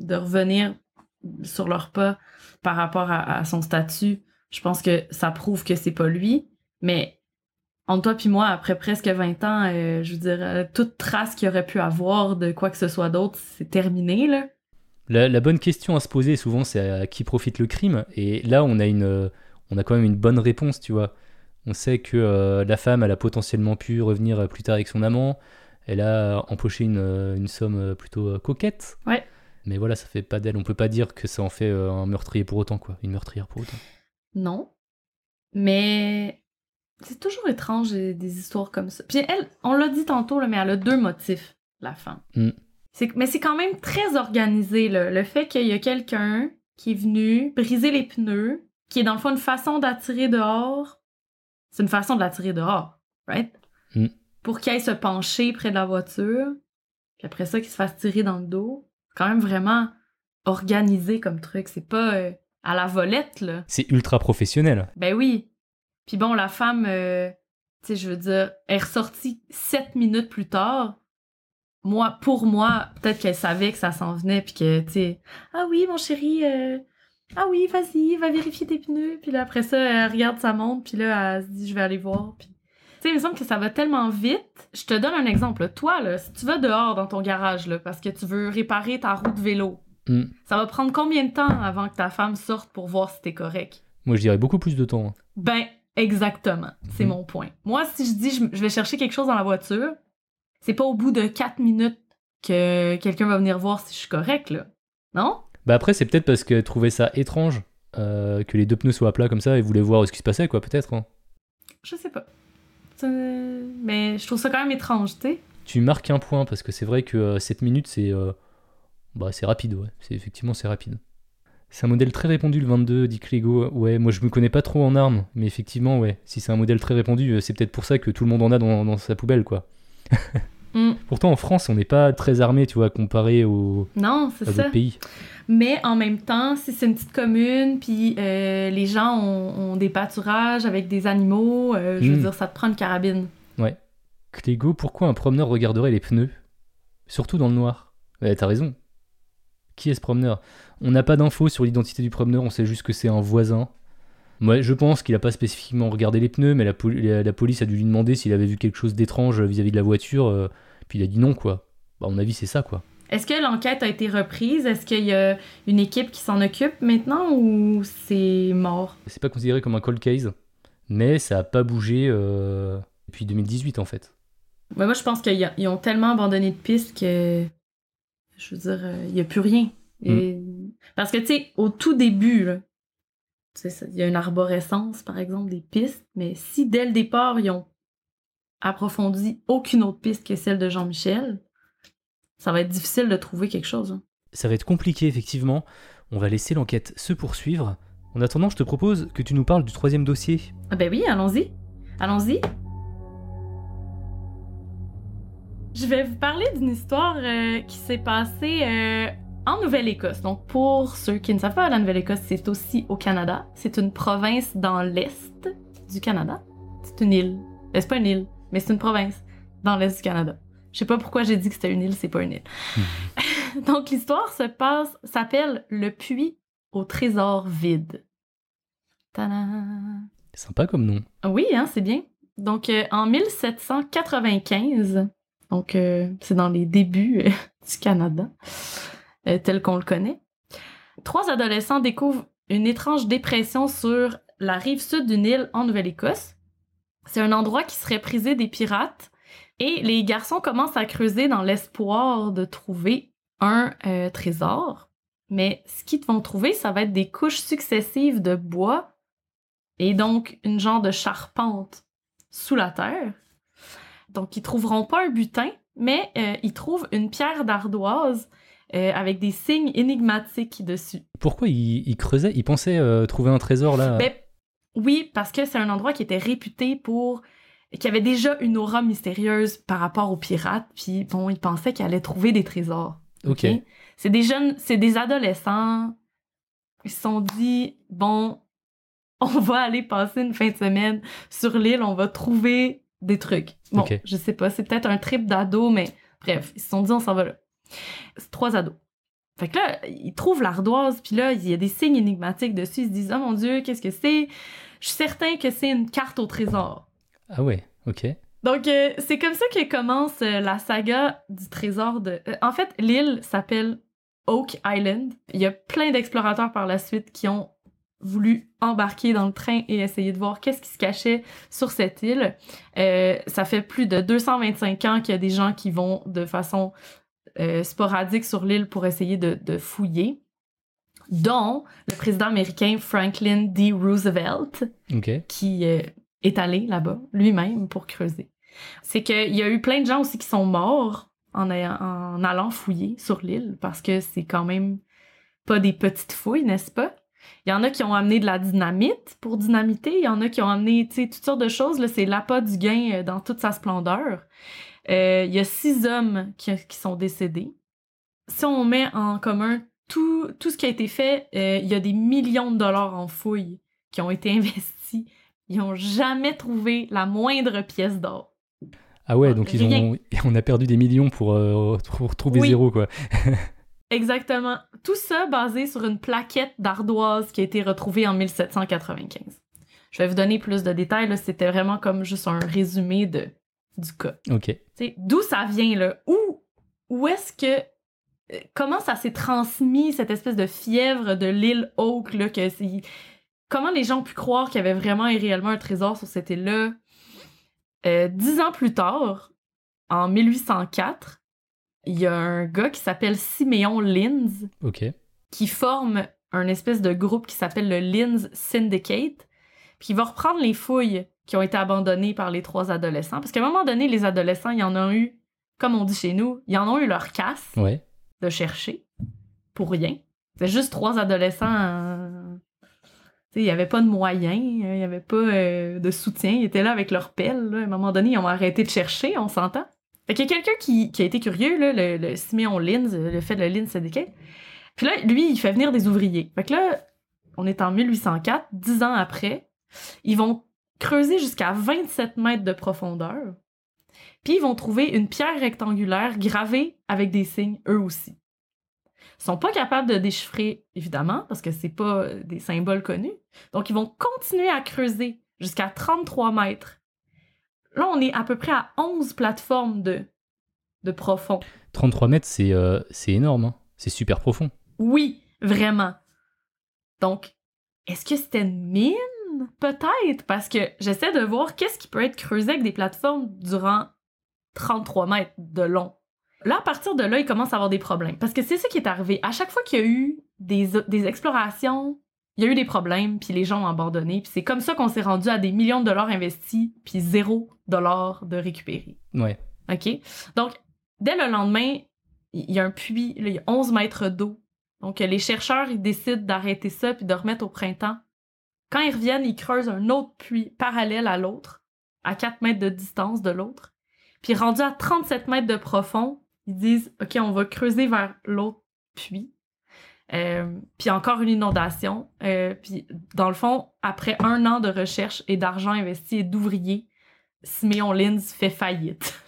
de revenir sur leur pas par rapport à, à son statut. Je pense que ça prouve que c'est pas lui, mais entre toi puis moi, après presque 20 ans, euh, je veux dire, euh, toute trace qu'il aurait pu avoir de quoi que ce soit d'autre, c'est terminé, là. La, la bonne question à se poser souvent, c'est à qui profite le crime. Et là, on a, une, on a quand même une bonne réponse, tu vois. On sait que euh, la femme, elle a potentiellement pu revenir plus tard avec son amant. Elle a empoché une, euh, une somme euh, plutôt euh, coquette. Ouais. Mais voilà, ça fait pas d'elle. On peut pas dire que ça en fait euh, un meurtrier pour autant, quoi. Une meurtrière pour autant. Non. Mais c'est toujours étrange des, des histoires comme ça. Puis elle, on l'a dit tantôt, là, mais elle a deux motifs, la femme. Mm. Mais c'est quand même très organisé, là. le fait qu'il y a quelqu'un qui est venu briser les pneus, qui est dans le fond une façon d'attirer dehors. C'est une façon de l'attirer dehors, right? Mm. Pour qu'il aille se pencher près de la voiture, puis après ça, qu'il se fasse tirer dans le dos. C'est quand même vraiment organisé comme truc. C'est pas euh, à la volette, là. C'est ultra professionnel. Ben oui. Puis bon, la femme, euh, tu sais, je veux dire, est ressortie sept minutes plus tard. Moi, pour moi, peut-être qu'elle savait que ça s'en venait, puis que, tu sais, ah oui, mon chéri, euh, ah oui, vas-y, va vérifier tes pneus. Puis là, après ça, elle regarde sa montre, puis là, elle se dit, je vais aller voir. Puis, tu sais, il me semble que ça va tellement vite. Je te donne un exemple. Toi, là, si tu vas dehors dans ton garage, là, parce que tu veux réparer ta roue de vélo, Mm. ça va prendre combien de temps avant que ta femme sorte pour voir si t'es correct? Moi, je dirais beaucoup plus de temps. hein. Ben, exactement. C'est Mhm. mon point. Moi, si je dis je vais chercher quelque chose dans la voiture, c'est pas au bout de 4 minutes que quelqu'un va venir voir si je suis correct, là. Non? Bah après, c'est peut-être parce qu'elle trouvait ça étrange euh, que les deux pneus soient à plat comme ça et voulait voir ce qui se passait, quoi, peut-être. hein. Je sais pas. Mais je trouve ça quand même étrange, tu sais. Tu marques un point parce que c'est vrai que 7 minutes, c'est euh, bah, c'est rapide, ouais. C'est, effectivement, c'est rapide. C'est un modèle très répandu, le 22, dit Clégo. Ouais, moi je me connais pas trop en armes, mais effectivement, ouais, si c'est un modèle très répandu, euh, c'est peut-être pour ça que tout le monde en a dans, dans sa poubelle, quoi. Mm. Pourtant, en France, on n'est pas très armé, tu vois, comparé aux, Non, c'est ça. pays. Mais en même temps, si c'est une petite commune, puis euh, les gens ont, ont des pâturages avec des animaux, euh, je veux Mm. dire, ça te prend une carabine. Clégo, pourquoi un promeneur regarderait les pneus? Surtout dans le noir. Ouais, t'as raison. Qui est ce promeneur? On n'a pas d'infos sur l'identité du promeneur, on sait juste que c'est un voisin. Moi, je pense qu'il a pas spécifiquement regardé les pneus, mais la, poli- la- la police a dû lui demander s'il avait vu quelque chose d'étrange vis-à-vis de la voiture, euh, puis il a dit non, quoi. Bah, à mon avis, c'est ça, quoi. Est-ce que l'enquête a été reprise? Est-ce qu'il y a une équipe qui s'en occupe maintenant ou c'est mort? C'est pas considéré comme un cold case, mais ça a pas bougé euh, depuis 2018, en fait. Moi, je pense qu'ils ils ont tellement abandonné de pistes que. Je veux dire, euh, il n'y a plus rien. Et- Parce que, tu sais, au tout début, là, ça- il y a une arborescence, par exemple, des pistes, mais si dès le départ, ils ont approfondi aucune autre piste que celle de Jean-Michel, ça va être difficile de trouver quelque chose. hein. Ça va être compliqué, effectivement. On va laisser l'enquête se poursuivre. En attendant, je te propose que tu nous parles du troisième dossier. Ah ben oui, allons-y. Allons-y. Je vais vous parler d'une histoire euh, qui s'est passée euh, en Nouvelle-Écosse. Donc, pour ceux qui ne savent pas, la Nouvelle-Écosse, c'est aussi au Canada. C'est une province dans l'est du Canada. C'est une île. C'est pas une île, mais c'est une province dans l'est du Canada. Je sais pas pourquoi j'ai dit que c'était une île, c'est pas une île. Donc, l'histoire se passe, s'appelle Le puits au trésor vide. Tadam! Sympa comme nom. Oui, hein, c'est bien. Donc, euh, en 1795, donc euh, c'est dans les débuts euh, du Canada, euh, tel qu'on le connaît, trois adolescents découvrent une étrange dépression sur la rive sud d'une île en Nouvelle-Écosse. C'est un endroit qui serait prisé des pirates et les garçons commencent à creuser dans l'espoir de trouver un euh, trésor. Mais ce qu'ils vont trouver, ça va être des couches successives de bois et donc une genre de charpente sous la terre. Donc ils trouveront pas un butin, mais euh, ils trouvent une pierre d'ardoise euh, avec des signes énigmatiques dessus. Pourquoi il, il creusait? Il pensait euh, trouver un trésor là Ben, oui, parce que c'est un endroit qui était réputé pour qui avait déjà une aura mystérieuse par rapport aux pirates, puis bon, ils pensaient qu'ils allaient trouver des trésors. Ok. C'est des jeunes, c'est des adolescents. Ils se sont dit, bon, on va aller passer une fin de semaine sur l'île, on va trouver des trucs. Bon, Ok. je sais pas, c'est peut-être un trip d'ado, mais bref, ils se sont dit, on s'en va là. C'est trois ados. Fait que là, ils trouvent l'ardoise, puis là, il y a des signes énigmatiques dessus. Ils se disent, oh mon Dieu, qu'est-ce que c'est? Je suis certain que c'est une carte au trésor. Ah ouais, ok. Donc, euh, c'est comme ça que commence euh, la saga du trésor de... euh, en fait, l'île s'appelle Oak Island. Il y a plein d'explorateurs par la suite qui ont voulu embarquer dans le train et essayer de voir qu'est-ce qui se cachait sur cette île. Ça fait plus de 225 ans qu'il y a des gens qui vont de façon euh, sporadique sur l'île pour essayer de, de fouiller, dont le président américain Franklin D. Roosevelt, qui euh, est allé là-bas lui-même pour creuser. C'est qu'il y a eu plein de gens aussi qui sont morts en, ayant- en allant fouiller sur l'île parce que c'est quand même pas des petites fouilles, n'est-ce pas? Il y en a qui ont amené de la dynamite pour dynamiter, il y en a qui ont amené toutes sortes de choses. C'est l'appât du gain euh, dans toute sa splendeur. Euh, il y a six hommes qui, qui sont décédés. Si on met en commun tout, tout ce qui a été fait, euh, il y a des millions de dollars en fouilles qui ont été investis. Ils ont jamais trouvé la moindre pièce d'or. Ah ouais, donc ils ont, on a perdu des millions pour, euh, pour retrouver Oui. zéro quoi. Exactement. Tout ça basé sur une plaquette d'ardoise qui a été retrouvée en 1795. Je vais vous donner plus de détails. là. C'était vraiment comme juste un résumé de, du cas. Ok. D'où ça vient, là? Où, où est-ce que... euh, Comment ça s'est transmis, cette espèce de fièvre de l'île Oak, là, que c'est... Comment les gens ont pu croire qu'il y avait vraiment et réellement un trésor sur cette île-là? Euh, dix ans plus tard, en 1804, il y a un gars qui s'appelle Siméon Linz qui forme un espèce de groupe qui s'appelle le Linz Syndicate, puis il va reprendre les fouilles qui ont été abandonnées par les trois adolescents, parce qu'à un moment donné, les adolescents, ils en ont eu, comme on dit chez nous, ils en ont eu leur casse Ouais. de chercher pour rien. C'est juste trois adolescents. euh, Il n'y avait pas de moyens, euh, il n'y avait pas euh, de soutien. Ils étaient là avec leur pelle. là. À un moment donné, ils ont arrêté de chercher, on s'entend. Fait qu'il y a quelqu'un qui, qui a été curieux, là, le, le Simeon Linz, le fait de le Linz Syndicate. Puis là, lui, il fait venir des ouvriers. Fait que là, on est en 1804, dix ans après. Ils vont creuser jusqu'à 27 mètres de profondeur. Puis ils vont trouver une pierre rectangulaire gravée avec des signes, eux aussi. Ils sont pas capables de déchiffrer, évidemment, parce que c'est pas euh, des symboles connus. Donc, ils vont continuer à creuser jusqu'à 33 mètres. Là, on est à peu près à 11 plateformes de, de profond. 33 mètres, c'est euh, c'est énorme. hein. C'est super profond. Oui, vraiment. Donc, est-ce que c'était une mine? Peut-être, parce que j'essaie de voir qu'est-ce qui peut être creusé avec des plateformes durant 33 mètres de long. Là, à partir de là, il commence à avoir des problèmes. Parce que c'est ça qui est arrivé. À chaque fois qu'il y a eu des, des explorations, il y a eu des problèmes, puis les gens ont abandonné. Puis c'est comme ça qu'on s'est rendu à des millions de dollars investis, puis zéro dollar de récupéré. Ouais. OK? Donc, dès le lendemain, il y a un puits, là, il y a 11 mètres d'eau. Donc, les chercheurs, ils décident d'arrêter ça puis de remettre au printemps. Quand ils reviennent, ils creusent un autre puits parallèle à l'autre, à 4 mètres de distance de l'autre. Puis, rendu à 37 mètres de profond, ils disent OK, on va creuser vers l'autre puits. Euh, puis encore une inondation. Euh, puis dans le fond, après un an de recherche et d'argent investi et d'ouvriers, Simeon Lins fait faillite.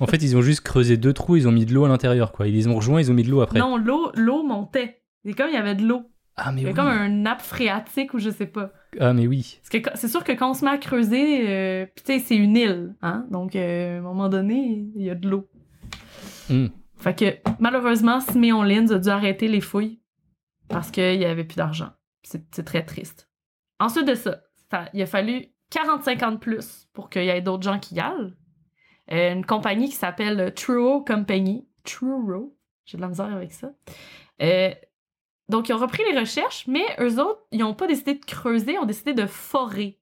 En fait, ils ont juste creusé deux trous, ils ont mis de l'eau à l'intérieur, quoi. Ils les ont rejoints, ils ont mis de l'eau après. Non, l'eau, l'eau montait. C'est comme il y avait de l'eau. Ah, mais Il y oui. avait comme un nappe phréatique ou je sais pas. Ah, mais oui. Parce que quand- c'est sûr que quand on se met à creuser, euh, puis tu sais, c'est une île, hein. Donc, euh, à un moment donné, il y a de l'eau. Hmm. Fait que, malheureusement, Simeon Lins a dû arrêter les fouilles parce qu'il n'y avait plus d'argent. C'est c'est très triste. Ensuite de ça, ça- il a fallu 45 ans de plus pour qu'il y ait d'autres gens qui y aillent. Euh, une compagnie qui s'appelle Truro Company. Truro. J'ai de la misère avec ça. Euh, donc, ils ont repris les recherches, mais eux autres, ils n'ont pas décidé de creuser, ils ont décidé de forer.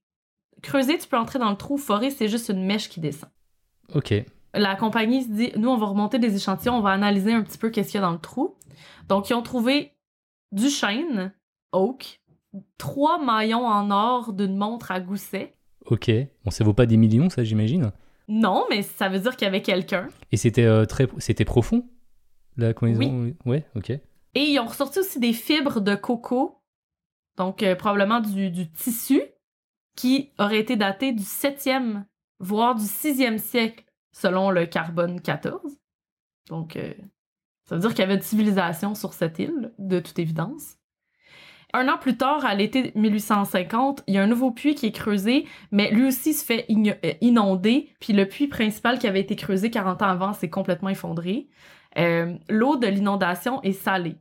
Creuser, tu peux entrer dans le trou. Forer, c'est juste une mèche qui descend Ok. la compagnie se dit, nous, on va remonter des échantillons, on va analyser un petit peu qu'est-ce qu'il y a dans le trou. Donc, ils ont trouvé du chêne, oak, trois maillons en or d'une montre à gousset. Ok. Bon, ça vaut pas des millions, ça, j'imagine. Non, mais ça veut dire qu'il y avait quelqu'un. Et c'était euh, très, c'était profond la combinaison. Ouais. Ok. Et ils ont ressorti aussi des fibres de coco, donc euh, probablement du, tissu, qui aurait été daté du 7e, voire du 6e siècle, selon le carbone 14. Donc, euh, ça veut dire qu'il y avait une civilisation sur cette île, de toute évidence. Un an plus tard, à l'été 1850, il y a un nouveau puits qui est creusé, mais lui aussi se fait euh, inonder, puis le puits principal qui avait été creusé 40 ans avant s'est complètement effondré. Euh, L'eau de l'inondation est salée.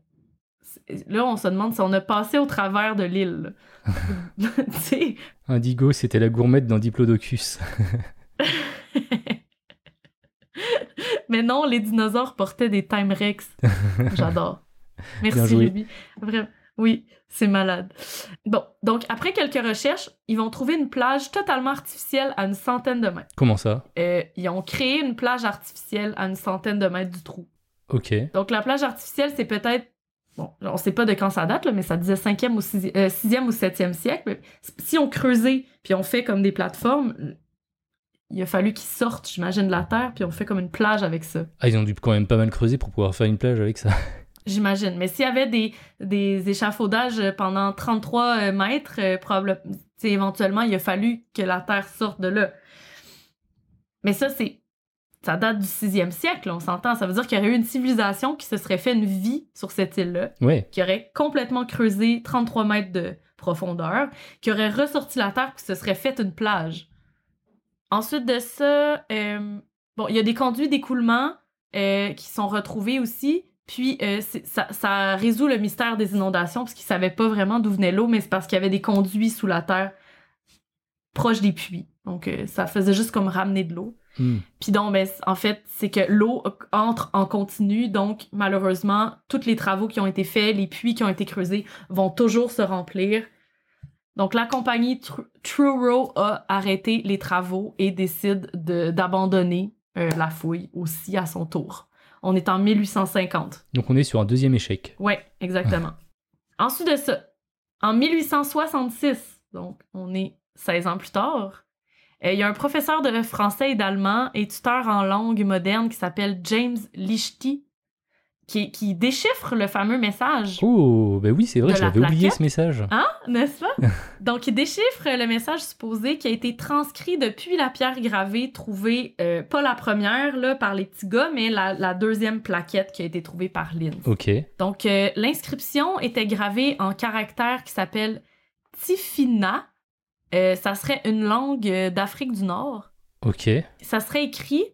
Là, on se demande si on a passé au travers de l'île. Indigo, c'était la gourmette dans Diplodocus. Mais non, les dinosaures portaient des Time Rex. J'adore. Merci. Ruby. Vraiment. Oui, c'est malade. Bon, donc après quelques recherches, ils vont trouver une plage totalement artificielle à une centaine de mètres. Comment ça? Euh, ils ont créé une plage artificielle à une centaine de mètres du trou. Ok. Donc la plage artificielle, c'est peut-être. Bon, on sait pas de quand ça date, là, mais ça disait 5e ou 6e, euh, 6e ou 7e siècle. Mais si on creusait puis on fait comme des plateformes, il a fallu qu'ils sortent, j'imagine, de la terre, puis on fait comme une plage avec ça. Ah, ils ont dû quand même pas mal creuser pour pouvoir faire une plage avec ça. J'imagine. Mais s'il y avait des, des échafaudages pendant 33 euh, mètres, euh, probable- tu sais, éventuellement, il a fallu que la Terre sorte de là. Mais ça, c'est. Ça date du 6e siècle, on s'entend. Ça veut dire qu'il y aurait eu une civilisation qui se serait fait une vie sur cette île-là, qui aurait complètement creusé 33 mètres de profondeur, qui aurait ressorti la Terre, puis se serait fait une plage. Ensuite de ça, euh, bon, il y a des conduits d'écoulement euh, qui sont retrouvés aussi. Puis euh, ça, ça résout le mystère des inondations parce qu'ils savaient pas vraiment d'où venait l'eau, mais c'est parce qu'il y avait des conduits sous la terre proches des puits. Donc ça faisait juste comme ramener de l'eau. Hmm. Puis donc, ben, en fait, c'est que l'eau entre en continu, donc malheureusement, tous les travaux qui ont été faits, les puits qui ont été creusés vont toujours se remplir. Donc la compagnie Tru- Truro a arrêté les travaux et décide de- d'abandonner euh, la fouille aussi à son tour. On est en 1850. Donc on est sur un deuxième échec. Ouais, exactement. Ensuite de ça, en 1866, donc on est 16 ans plus tard, il y a un professeur de français et d'allemand et tuteur en langue moderne qui s'appelle James Lichty qui, qui déchiffre le fameux message. Oh, bah oui, c'est vrai, l'avais oublié ce message. Hein, n'est-ce pas? Donc, il déchiffre le message supposé qui a été transcrit depuis la pierre gravée trouvée, euh, pas la première là, par les petits gars, mais la, la deuxième plaquette qui a été trouvée par Lynn. Ok. Donc, euh, l'inscription était gravée en caractère qui s'appelle Tifina. Euh, ça serait une langue euh, d'Afrique du Nord. Ok. Ça serait écrit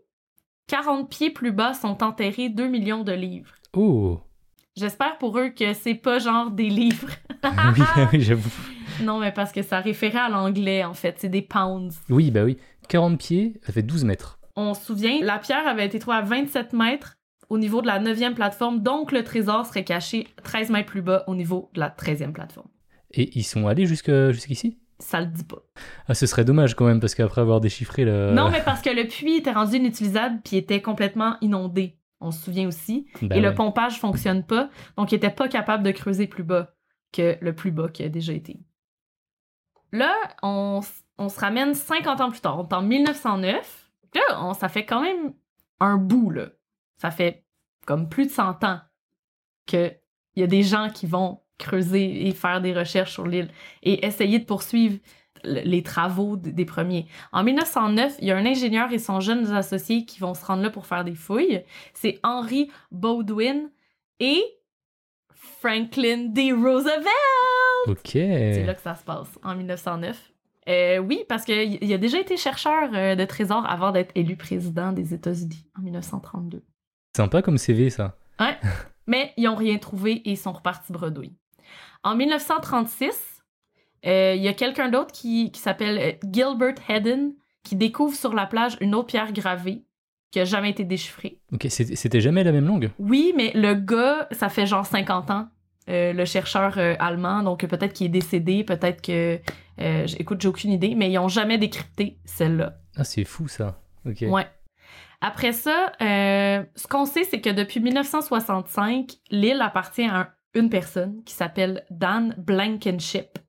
40 pieds plus bas sont enterrés 2 millions de livres. Oh. J'espère pour eux que c'est pas genre des livres. oui, oui, j'avoue. non, mais parce que ça référait à l'anglais, en fait. C'est des pounds. Oui, bah oui. 40 pieds, ça fait 12 mètres. On se souvient, la pierre avait été trouvée à 27 mètres au niveau de la 9e plateforme, donc le trésor serait caché 13 mètres plus bas au niveau de la 13e plateforme. Et ils sont allés jusqu'ici? Ça le dit pas. Ah, ce serait dommage quand même, parce qu'après avoir déchiffré le... Non, mais parce que le puits était rendu inutilisable puis était complètement inondé. on se souvient aussi. Ben et le pompage fonctionne pas, donc il était pas capable de creuser plus bas que le plus bas qui a déjà été. Là, on se ramène 50 ans plus tard, on est en 1909. Là, on, ça fait quand même un bout, là. Ça fait comme plus de 100 ans qu'il y a des gens qui vont creuser et faire des recherches sur l'île et essayer de poursuivre les travaux des premiers. En 1909, il y a un ingénieur et son jeune associé qui vont se rendre là pour faire des fouilles. C'est Henry Baldwin et Franklin D. Roosevelt. Ok. C'est là que ça se passe, en 1909. Euh, oui, parce qu'il a déjà été chercheur euh, de trésors avant d'être élu président des États-Unis en 1932. Sympa comme CV, ça. Mais ils n'ont rien trouvé et ils sont repartis bredouille. En 1936, euh, il y a quelqu'un d'autre qui, qui s'appelle euh, Gilbert Hedden qui découvre sur la plage une autre pierre gravée qui a jamais été déchiffrée. Ok, c'était jamais la même langue? Oui, mais le gars, ça fait genre 50 ans, euh, le chercheur euh, allemand, donc peut-être qu'il est décédé, peut-être que... écoute, j'ai aucune idée, mais ils ont jamais décrypté celle-là. Ah, c'est fou, ça. Ok. Ouais. Après ça, euh, ce qu'on sait, c'est que depuis 1965, l'île appartient à un- une personne qui s'appelle Dan Blankenship.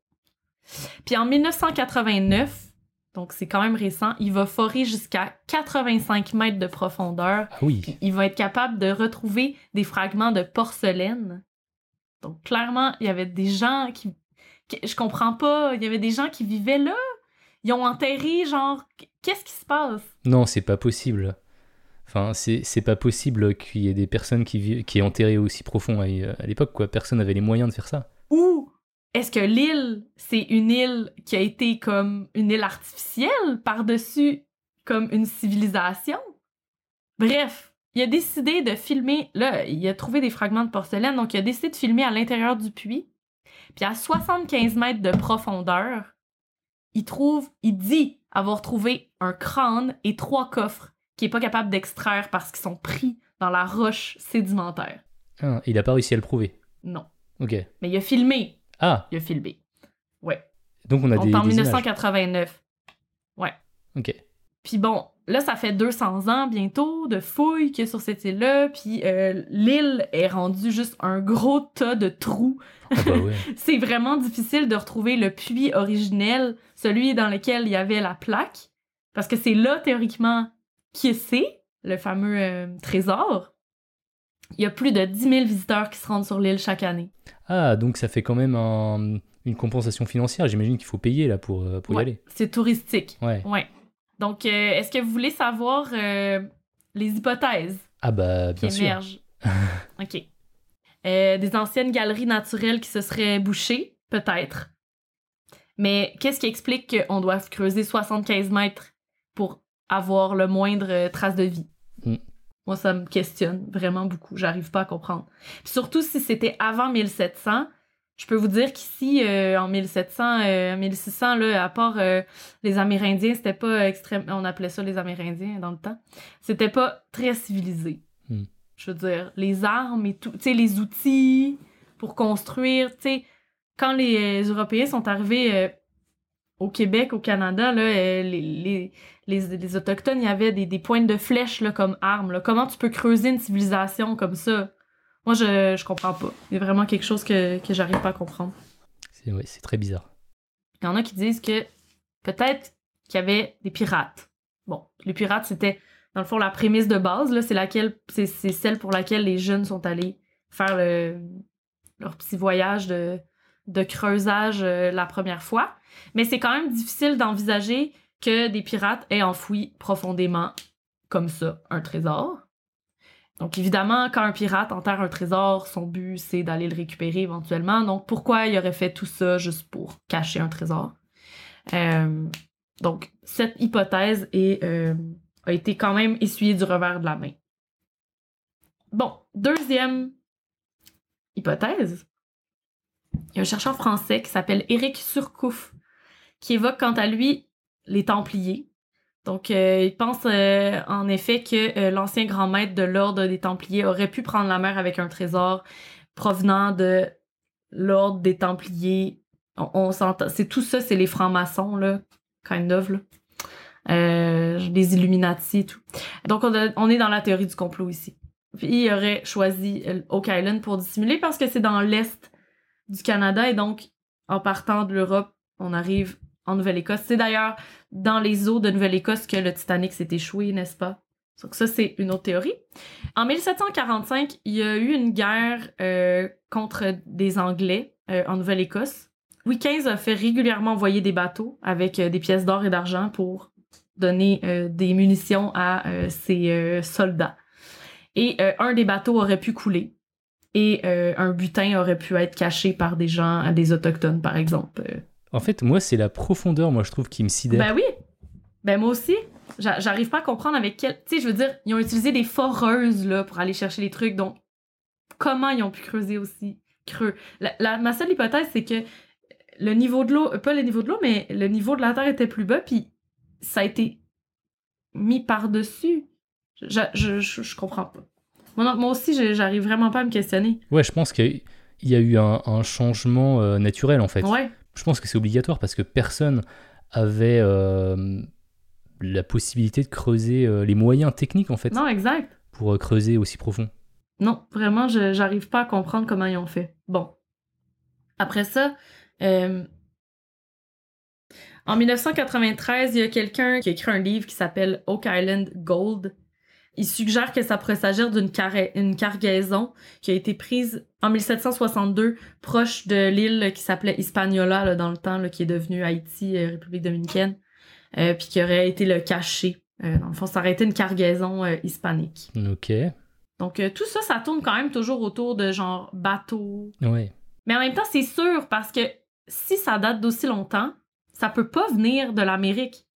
Puis en 1989, donc c'est quand même récent, il va forer jusqu'à 85 mètres de profondeur. Ah oui. Puis il va être capable de retrouver des fragments de porcelaine. Donc clairement, il y avait des gens qui... qui- je comprends pas, il y avait des gens qui vivaient là. Ils ont enterré, genre, qu'est-ce qui se passe? Non, c'est pas possible. Enfin, c'est pas possible qu'il y ait des personnes qui, qui aient enterré aussi profond à, à l'époque, quoi. Personne n'avait les moyens de faire ça. Ou est-ce que l'île, c'est une île qui a été comme une île artificielle par-dessus comme une civilisation? Bref, il a décidé de filmer, là, il a trouvé des fragments de porcelaine, donc il a décidé de filmer à l'intérieur du puits. Puis à 75 mètres de profondeur, il trouve, il dit avoir trouvé un crâne et trois coffres qu'il est pas capable d'extraire parce qu'ils sont pris dans la roche sédimentaire. Ah, il a pas réussi à le prouver. Non. Ok. Mais il a filmé. Ah, Il a filmé. Ouais. donc on a On des, en des images. 1989. Ok. Puis bon, là, ça fait 200 ans bientôt de fouilles qu'il y a sur cette île-là. Puis euh, l'île est rendue juste un gros tas de trous. Ah bah ouais. C'est vraiment difficile de retrouver le puits originel, celui dans lequel il y avait la plaque. Parce que c'est là, théoriquement, qui c'est, le fameux euh, trésor. Il y a plus de 10 000 visiteurs qui se rendent sur l'île chaque année. Ah, donc ça fait quand même un- une compensation financière. J'imagine qu'il faut payer là pour, euh, pour Ouais, y aller. C'est touristique. Ouais. Ouais. Donc, euh, est-ce que vous voulez savoir euh, les hypothèses Ah bah qui bien sûr. émergent? OK. Euh, des anciennes galeries naturelles qui se seraient bouchées, peut-être. Mais qu'est-ce qui explique qu'on doit creuser 75 mètres pour avoir le moindre euh, trace de vie? Mm. Moi, ça me questionne vraiment beaucoup. J'arrive pas à comprendre. Puis surtout si c'était avant 1700, je peux vous dire qu'ici, euh, en 1700, euh, 1600, là, à part euh, les Amérindiens, c'était pas extrême. On appelait ça les Amérindiens dans le temps. C'était pas très civilisé. Hmm. Je veux dire, les armes et tout, tu sais, les outils pour construire, tu sais, quand les euh, Européens sont arrivés euh, au Québec, au Canada, là, euh, les, les, les, les Autochtones, il y avait des, des pointes de flèches là, comme armes. là. Comment tu peux creuser une civilisation comme ça? Moi, je, je comprends pas. Il y a vraiment quelque chose que, que j'arrive pas à comprendre. C'est ouais, c'est très bizarre. Il y en a qui disent que peut-être qu'il y avait des pirates. Bon, les pirates, c'était, dans le fond, la prémisse de base, là, c'est laquelle, c'est, c'est celle pour laquelle les jeunes sont allés faire le, leur petit voyage de, de creusage euh, la première fois. Mais c'est quand même difficile d'envisager que des pirates aient enfoui profondément, comme ça, un trésor. Donc évidemment, quand un pirate enterre un trésor, son but c'est d'aller le récupérer éventuellement. Donc pourquoi il aurait fait tout ça juste pour cacher un trésor? Euh, donc cette hypothèse est, euh, a été quand même essuyée du revers de la main. Bon, deuxième hypothèse. Il y a un chercheur français qui s'appelle Éric Surcouf qui évoque quant à lui les Templiers. Donc, euh, il pense euh, en effet que euh, l'ancien grand maître de l'ordre des Templiers aurait pu prendre la mer avec un trésor provenant de l'ordre des Templiers. On, c'est tout ça, c'est les francs-maçons là, kind of là. Les Illuminati et tout. Donc, on, on est dans la théorie du complot ici. Puis il aurait choisi Oak Island pour dissimuler parce que c'est dans l'est du Canada et donc en partant de l'Europe, on arrive en Nouvelle-Écosse. C'est d'ailleurs dans les eaux de Nouvelle-Écosse que le Titanic s'est échoué, n'est-ce pas? Donc ça, c'est une autre théorie. En 1745, il y a eu une guerre euh, contre des Anglais euh, en Nouvelle-Écosse. Louis XV a fait régulièrement envoyer des bateaux avec euh, des pièces d'or et d'argent pour donner des munitions à ses soldats. Et un des bateaux aurait pu couler. Et un butin aurait pu être caché par des gens, des autochtones, par exemple. En fait, moi, c'est la profondeur, moi, je trouve, qui me sidère. Ben oui. Ben moi aussi. J'arrive pas à comprendre avec quel. Tu sais, je veux dire, ils ont utilisé des foreuses là, pour aller chercher les trucs. Donc, comment ils ont pu creuser aussi creux? La, ma seule hypothèse, c'est que le niveau de l'eau, pas le niveau de l'eau, mais le niveau de la terre était plus bas, puis ça a été mis par-dessus. Je, je, je, comprends pas. Moi, moi aussi, j'arrive vraiment pas à me questionner. Ouais, je pense qu'il y a eu un, changement euh, naturel en fait. Ouais. Je pense que c'est obligatoire parce que personne avait euh, la possibilité de creuser euh, les moyens techniques en fait. Non, exact. Pour euh, creuser aussi profond. Non, vraiment, je j'arrive pas à comprendre comment ils ont fait. Bon. Après ça, en 1993, il y a quelqu'un qui a écrit un livre qui s'appelle Oak Island Gold. Il suggère que ça pourrait s'agir d'une une cargaison qui a été prise en 1762 proche de l'île qui s'appelait Hispaniola dans le temps, qui est devenue Haïti, République dominicaine. Euh, puis qui aurait été le caché. Euh, dans le fond, ça aurait été une cargaison euh, hispanique. OK. Donc, tout ça, ça tourne quand même toujours autour de genre bateau. Oui. Mais en même temps, c'est sûr parce que si ça date d'aussi longtemps, ça peut pas venir de l'Amérique.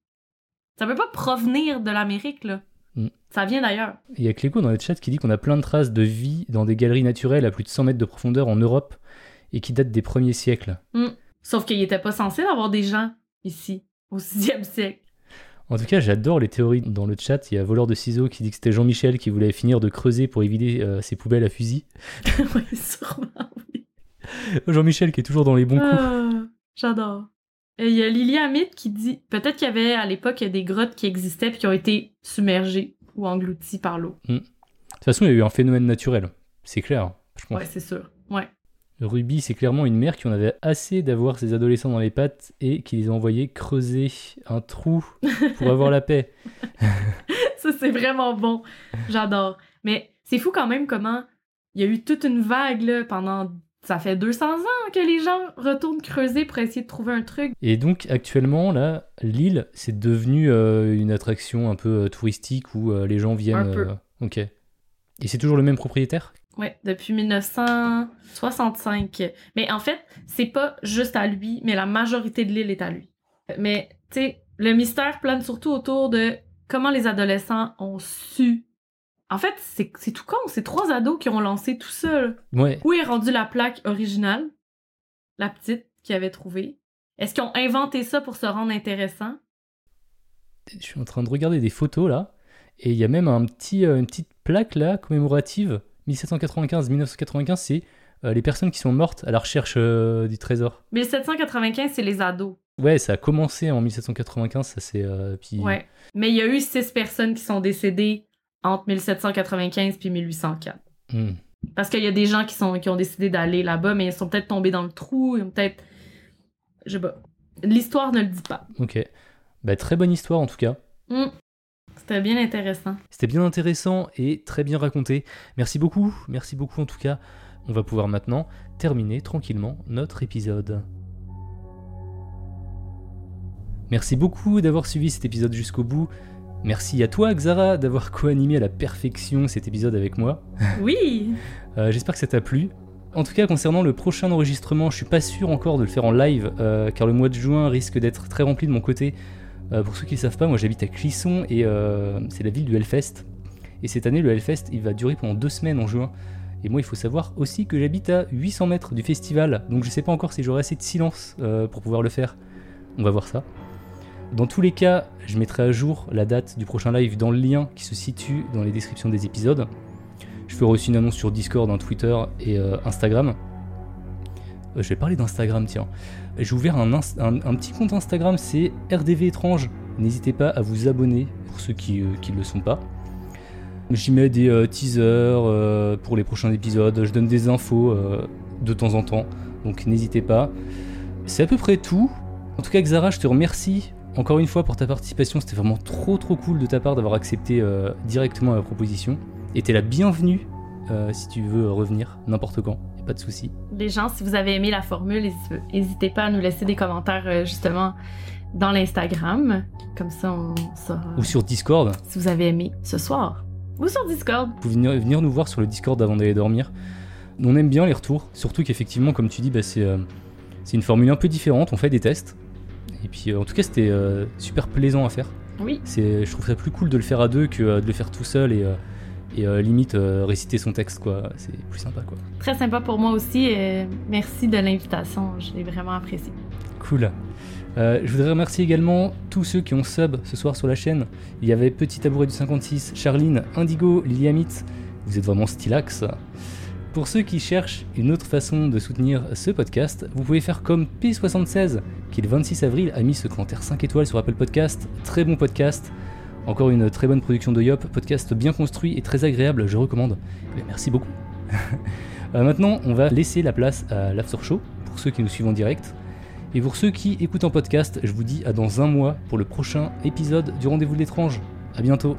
Ça peut pas provenir de l'Amérique, là. Mm. Ça vient d'ailleurs. Il y a Cléco dans le chat qui dit qu'on a plein de traces de vie dans des galeries naturelles à plus de 100 mètres de profondeur en Europe et qui datent des premiers siècles. Mm. Sauf qu'il n'était pas censé avoir des gens ici au 6e siècle. En tout cas, j'adore les théories dans le chat. Il y a Voleur de ciseaux qui dit que c'était Jean-Michel qui voulait finir de creuser pour éviter euh, ses poubelles à fusil. oui, sûrement, oui. Jean-Michel qui est toujours dans les bons coups. Ah, j'adore. Il y a Lily Amit qui dit peut-être qu'il y avait à l'époque des grottes qui existaient puis qui ont été submergées ou englouties par l'eau. Hmm. De toute façon, il y a eu un phénomène naturel. C'est clair, je pense. Ouais, c'est sûr. Ouais. Ruby, c'est clairement une mère qui en avait assez d'avoir ses adolescents dans les pattes et qui les a envoyés creuser un trou pour avoir la paix. Ça, c'est vraiment bon. J'adore. Mais c'est fou quand même comment il y a eu toute une vague là, pendant. Ça fait 200 ans que les gens retournent creuser pour essayer de trouver un truc. Et donc, actuellement, là, l'île, c'est devenu euh, une attraction un peu euh, touristique où euh, les gens viennent. Un peu. Ok. Et c'est toujours le même propriétaire? Ouais, depuis 1965. Mais en fait, c'est pas juste à lui, mais la majorité de l'île est à lui. Mais, tu sais, le mystère plane surtout autour de comment les adolescents ont su. En fait, c'est tout con. C'est trois ados qui ont lancé tout ça. Ouais. Où est rendue la plaque originale? La petite qu'ils avaient trouvée. Est-ce qu'ils ont inventé ça pour se rendre intéressant? Je suis en train de regarder des photos là. Et il y a même un petit, euh, une petite plaque là, commémorative 1795-1995, c'est euh, les personnes qui sont mortes à la recherche euh, du trésor. 1795, c'est les ados. Ouais, ça a commencé en 1795, ça c'est... Euh, puis... Ouais, mais il y a eu six personnes qui sont décédées entre 1795 puis 1804. Hmm. Parce qu'il y a des gens qui, sont, qui ont décidé d'aller là-bas, mais ils sont peut-être tombés dans le trou, ils ont peut-être... Je sais pas. L'histoire ne le dit pas. Ok. Bah, très bonne histoire en tout cas. Hmm. C'était bien intéressant. C'était bien intéressant et très bien raconté. Merci beaucoup, merci beaucoup en tout cas. On va pouvoir maintenant terminer tranquillement notre épisode. Merci beaucoup d'avoir suivi cet épisode jusqu'au bout. Merci à toi, Xara, d'avoir co-animé à la perfection cet épisode avec moi. Oui euh, J'espère que ça t'a plu. En tout cas, concernant le prochain enregistrement, je suis pas sûr encore de le faire en live, euh, car le mois de juin risque d'être très rempli de mon côté. Euh, pour ceux qui ne savent pas, moi j'habite à Clisson et euh, c'est la ville du Hellfest. Et cette année, le Hellfest, il va durer pendant deux semaines en juin. Et moi, il faut savoir aussi que j'habite à 800 mètres du festival, donc je sais pas encore si j'aurai assez de silence pour pouvoir le faire. On va voir ça. Dans tous les cas, je mettrai à jour la date du prochain live dans le lien qui se situe dans les descriptions des épisodes. Je ferai aussi une annonce sur Discord, un Twitter et Instagram. je vais parler d'Instagram, tiens j'ai ouvert un, petit compte Instagram, c'est RDV étrange. N'hésitez pas à vous abonner pour ceux qui ne euh, le sont pas. J'y mets des euh, teasers euh, pour les prochains épisodes, je donne des infos euh, de temps en temps, donc n'hésitez pas. C'est à peu près tout. En tout cas, Xara, je te remercie encore une fois pour ta participation. C'était vraiment trop trop cool de ta part d'avoir accepté directement la proposition. Et t'es la bienvenue si tu veux revenir n'importe quand, y a pas de souci. Les gens, si vous avez aimé la formule, n'hésitez pas à nous laisser des commentaires justement dans l'Instagram. Comme ça, on saura. Ou sur Discord. Si vous avez aimé ce soir ou sur Discord. Vous pouvez venir, nous voir sur le Discord avant d'aller dormir. On aime bien les retours, surtout qu'effectivement, comme tu dis, bah, euh, c'est une formule un peu différente. On fait des tests. Et puis, euh, en tout cas, c'était euh, super plaisant à faire. Oui. Je trouve ça plus cool de le faire à deux que de le faire tout seul et, et limite réciter son texte, quoi. C'est plus sympa, quoi. Très sympa pour moi aussi. merci de l'invitation. Je l'ai vraiment apprécié. Cool. Euh, je voudrais remercier également tous ceux qui ont sub ce soir sur la chaîne. Il y avait Petit Tabouret du 56, Charline, Indigo, Liliamit. Vous êtes vraiment stylax. Pour ceux qui cherchent une autre façon de soutenir ce podcast, vous pouvez faire comme P76, qui le 26 avril a mis ce commentaire 5 étoiles sur Apple Podcast. Très bon podcast. Encore une très bonne production de Yop, podcast bien construit et très agréable, je recommande. Merci beaucoup. Euh, maintenant, on va laisser la place à l'After Show, pour ceux qui nous suivent en direct. Et pour ceux qui écoutent en podcast, je vous dis à dans un mois pour le prochain épisode du Rendez-vous de l'étrange. A bientôt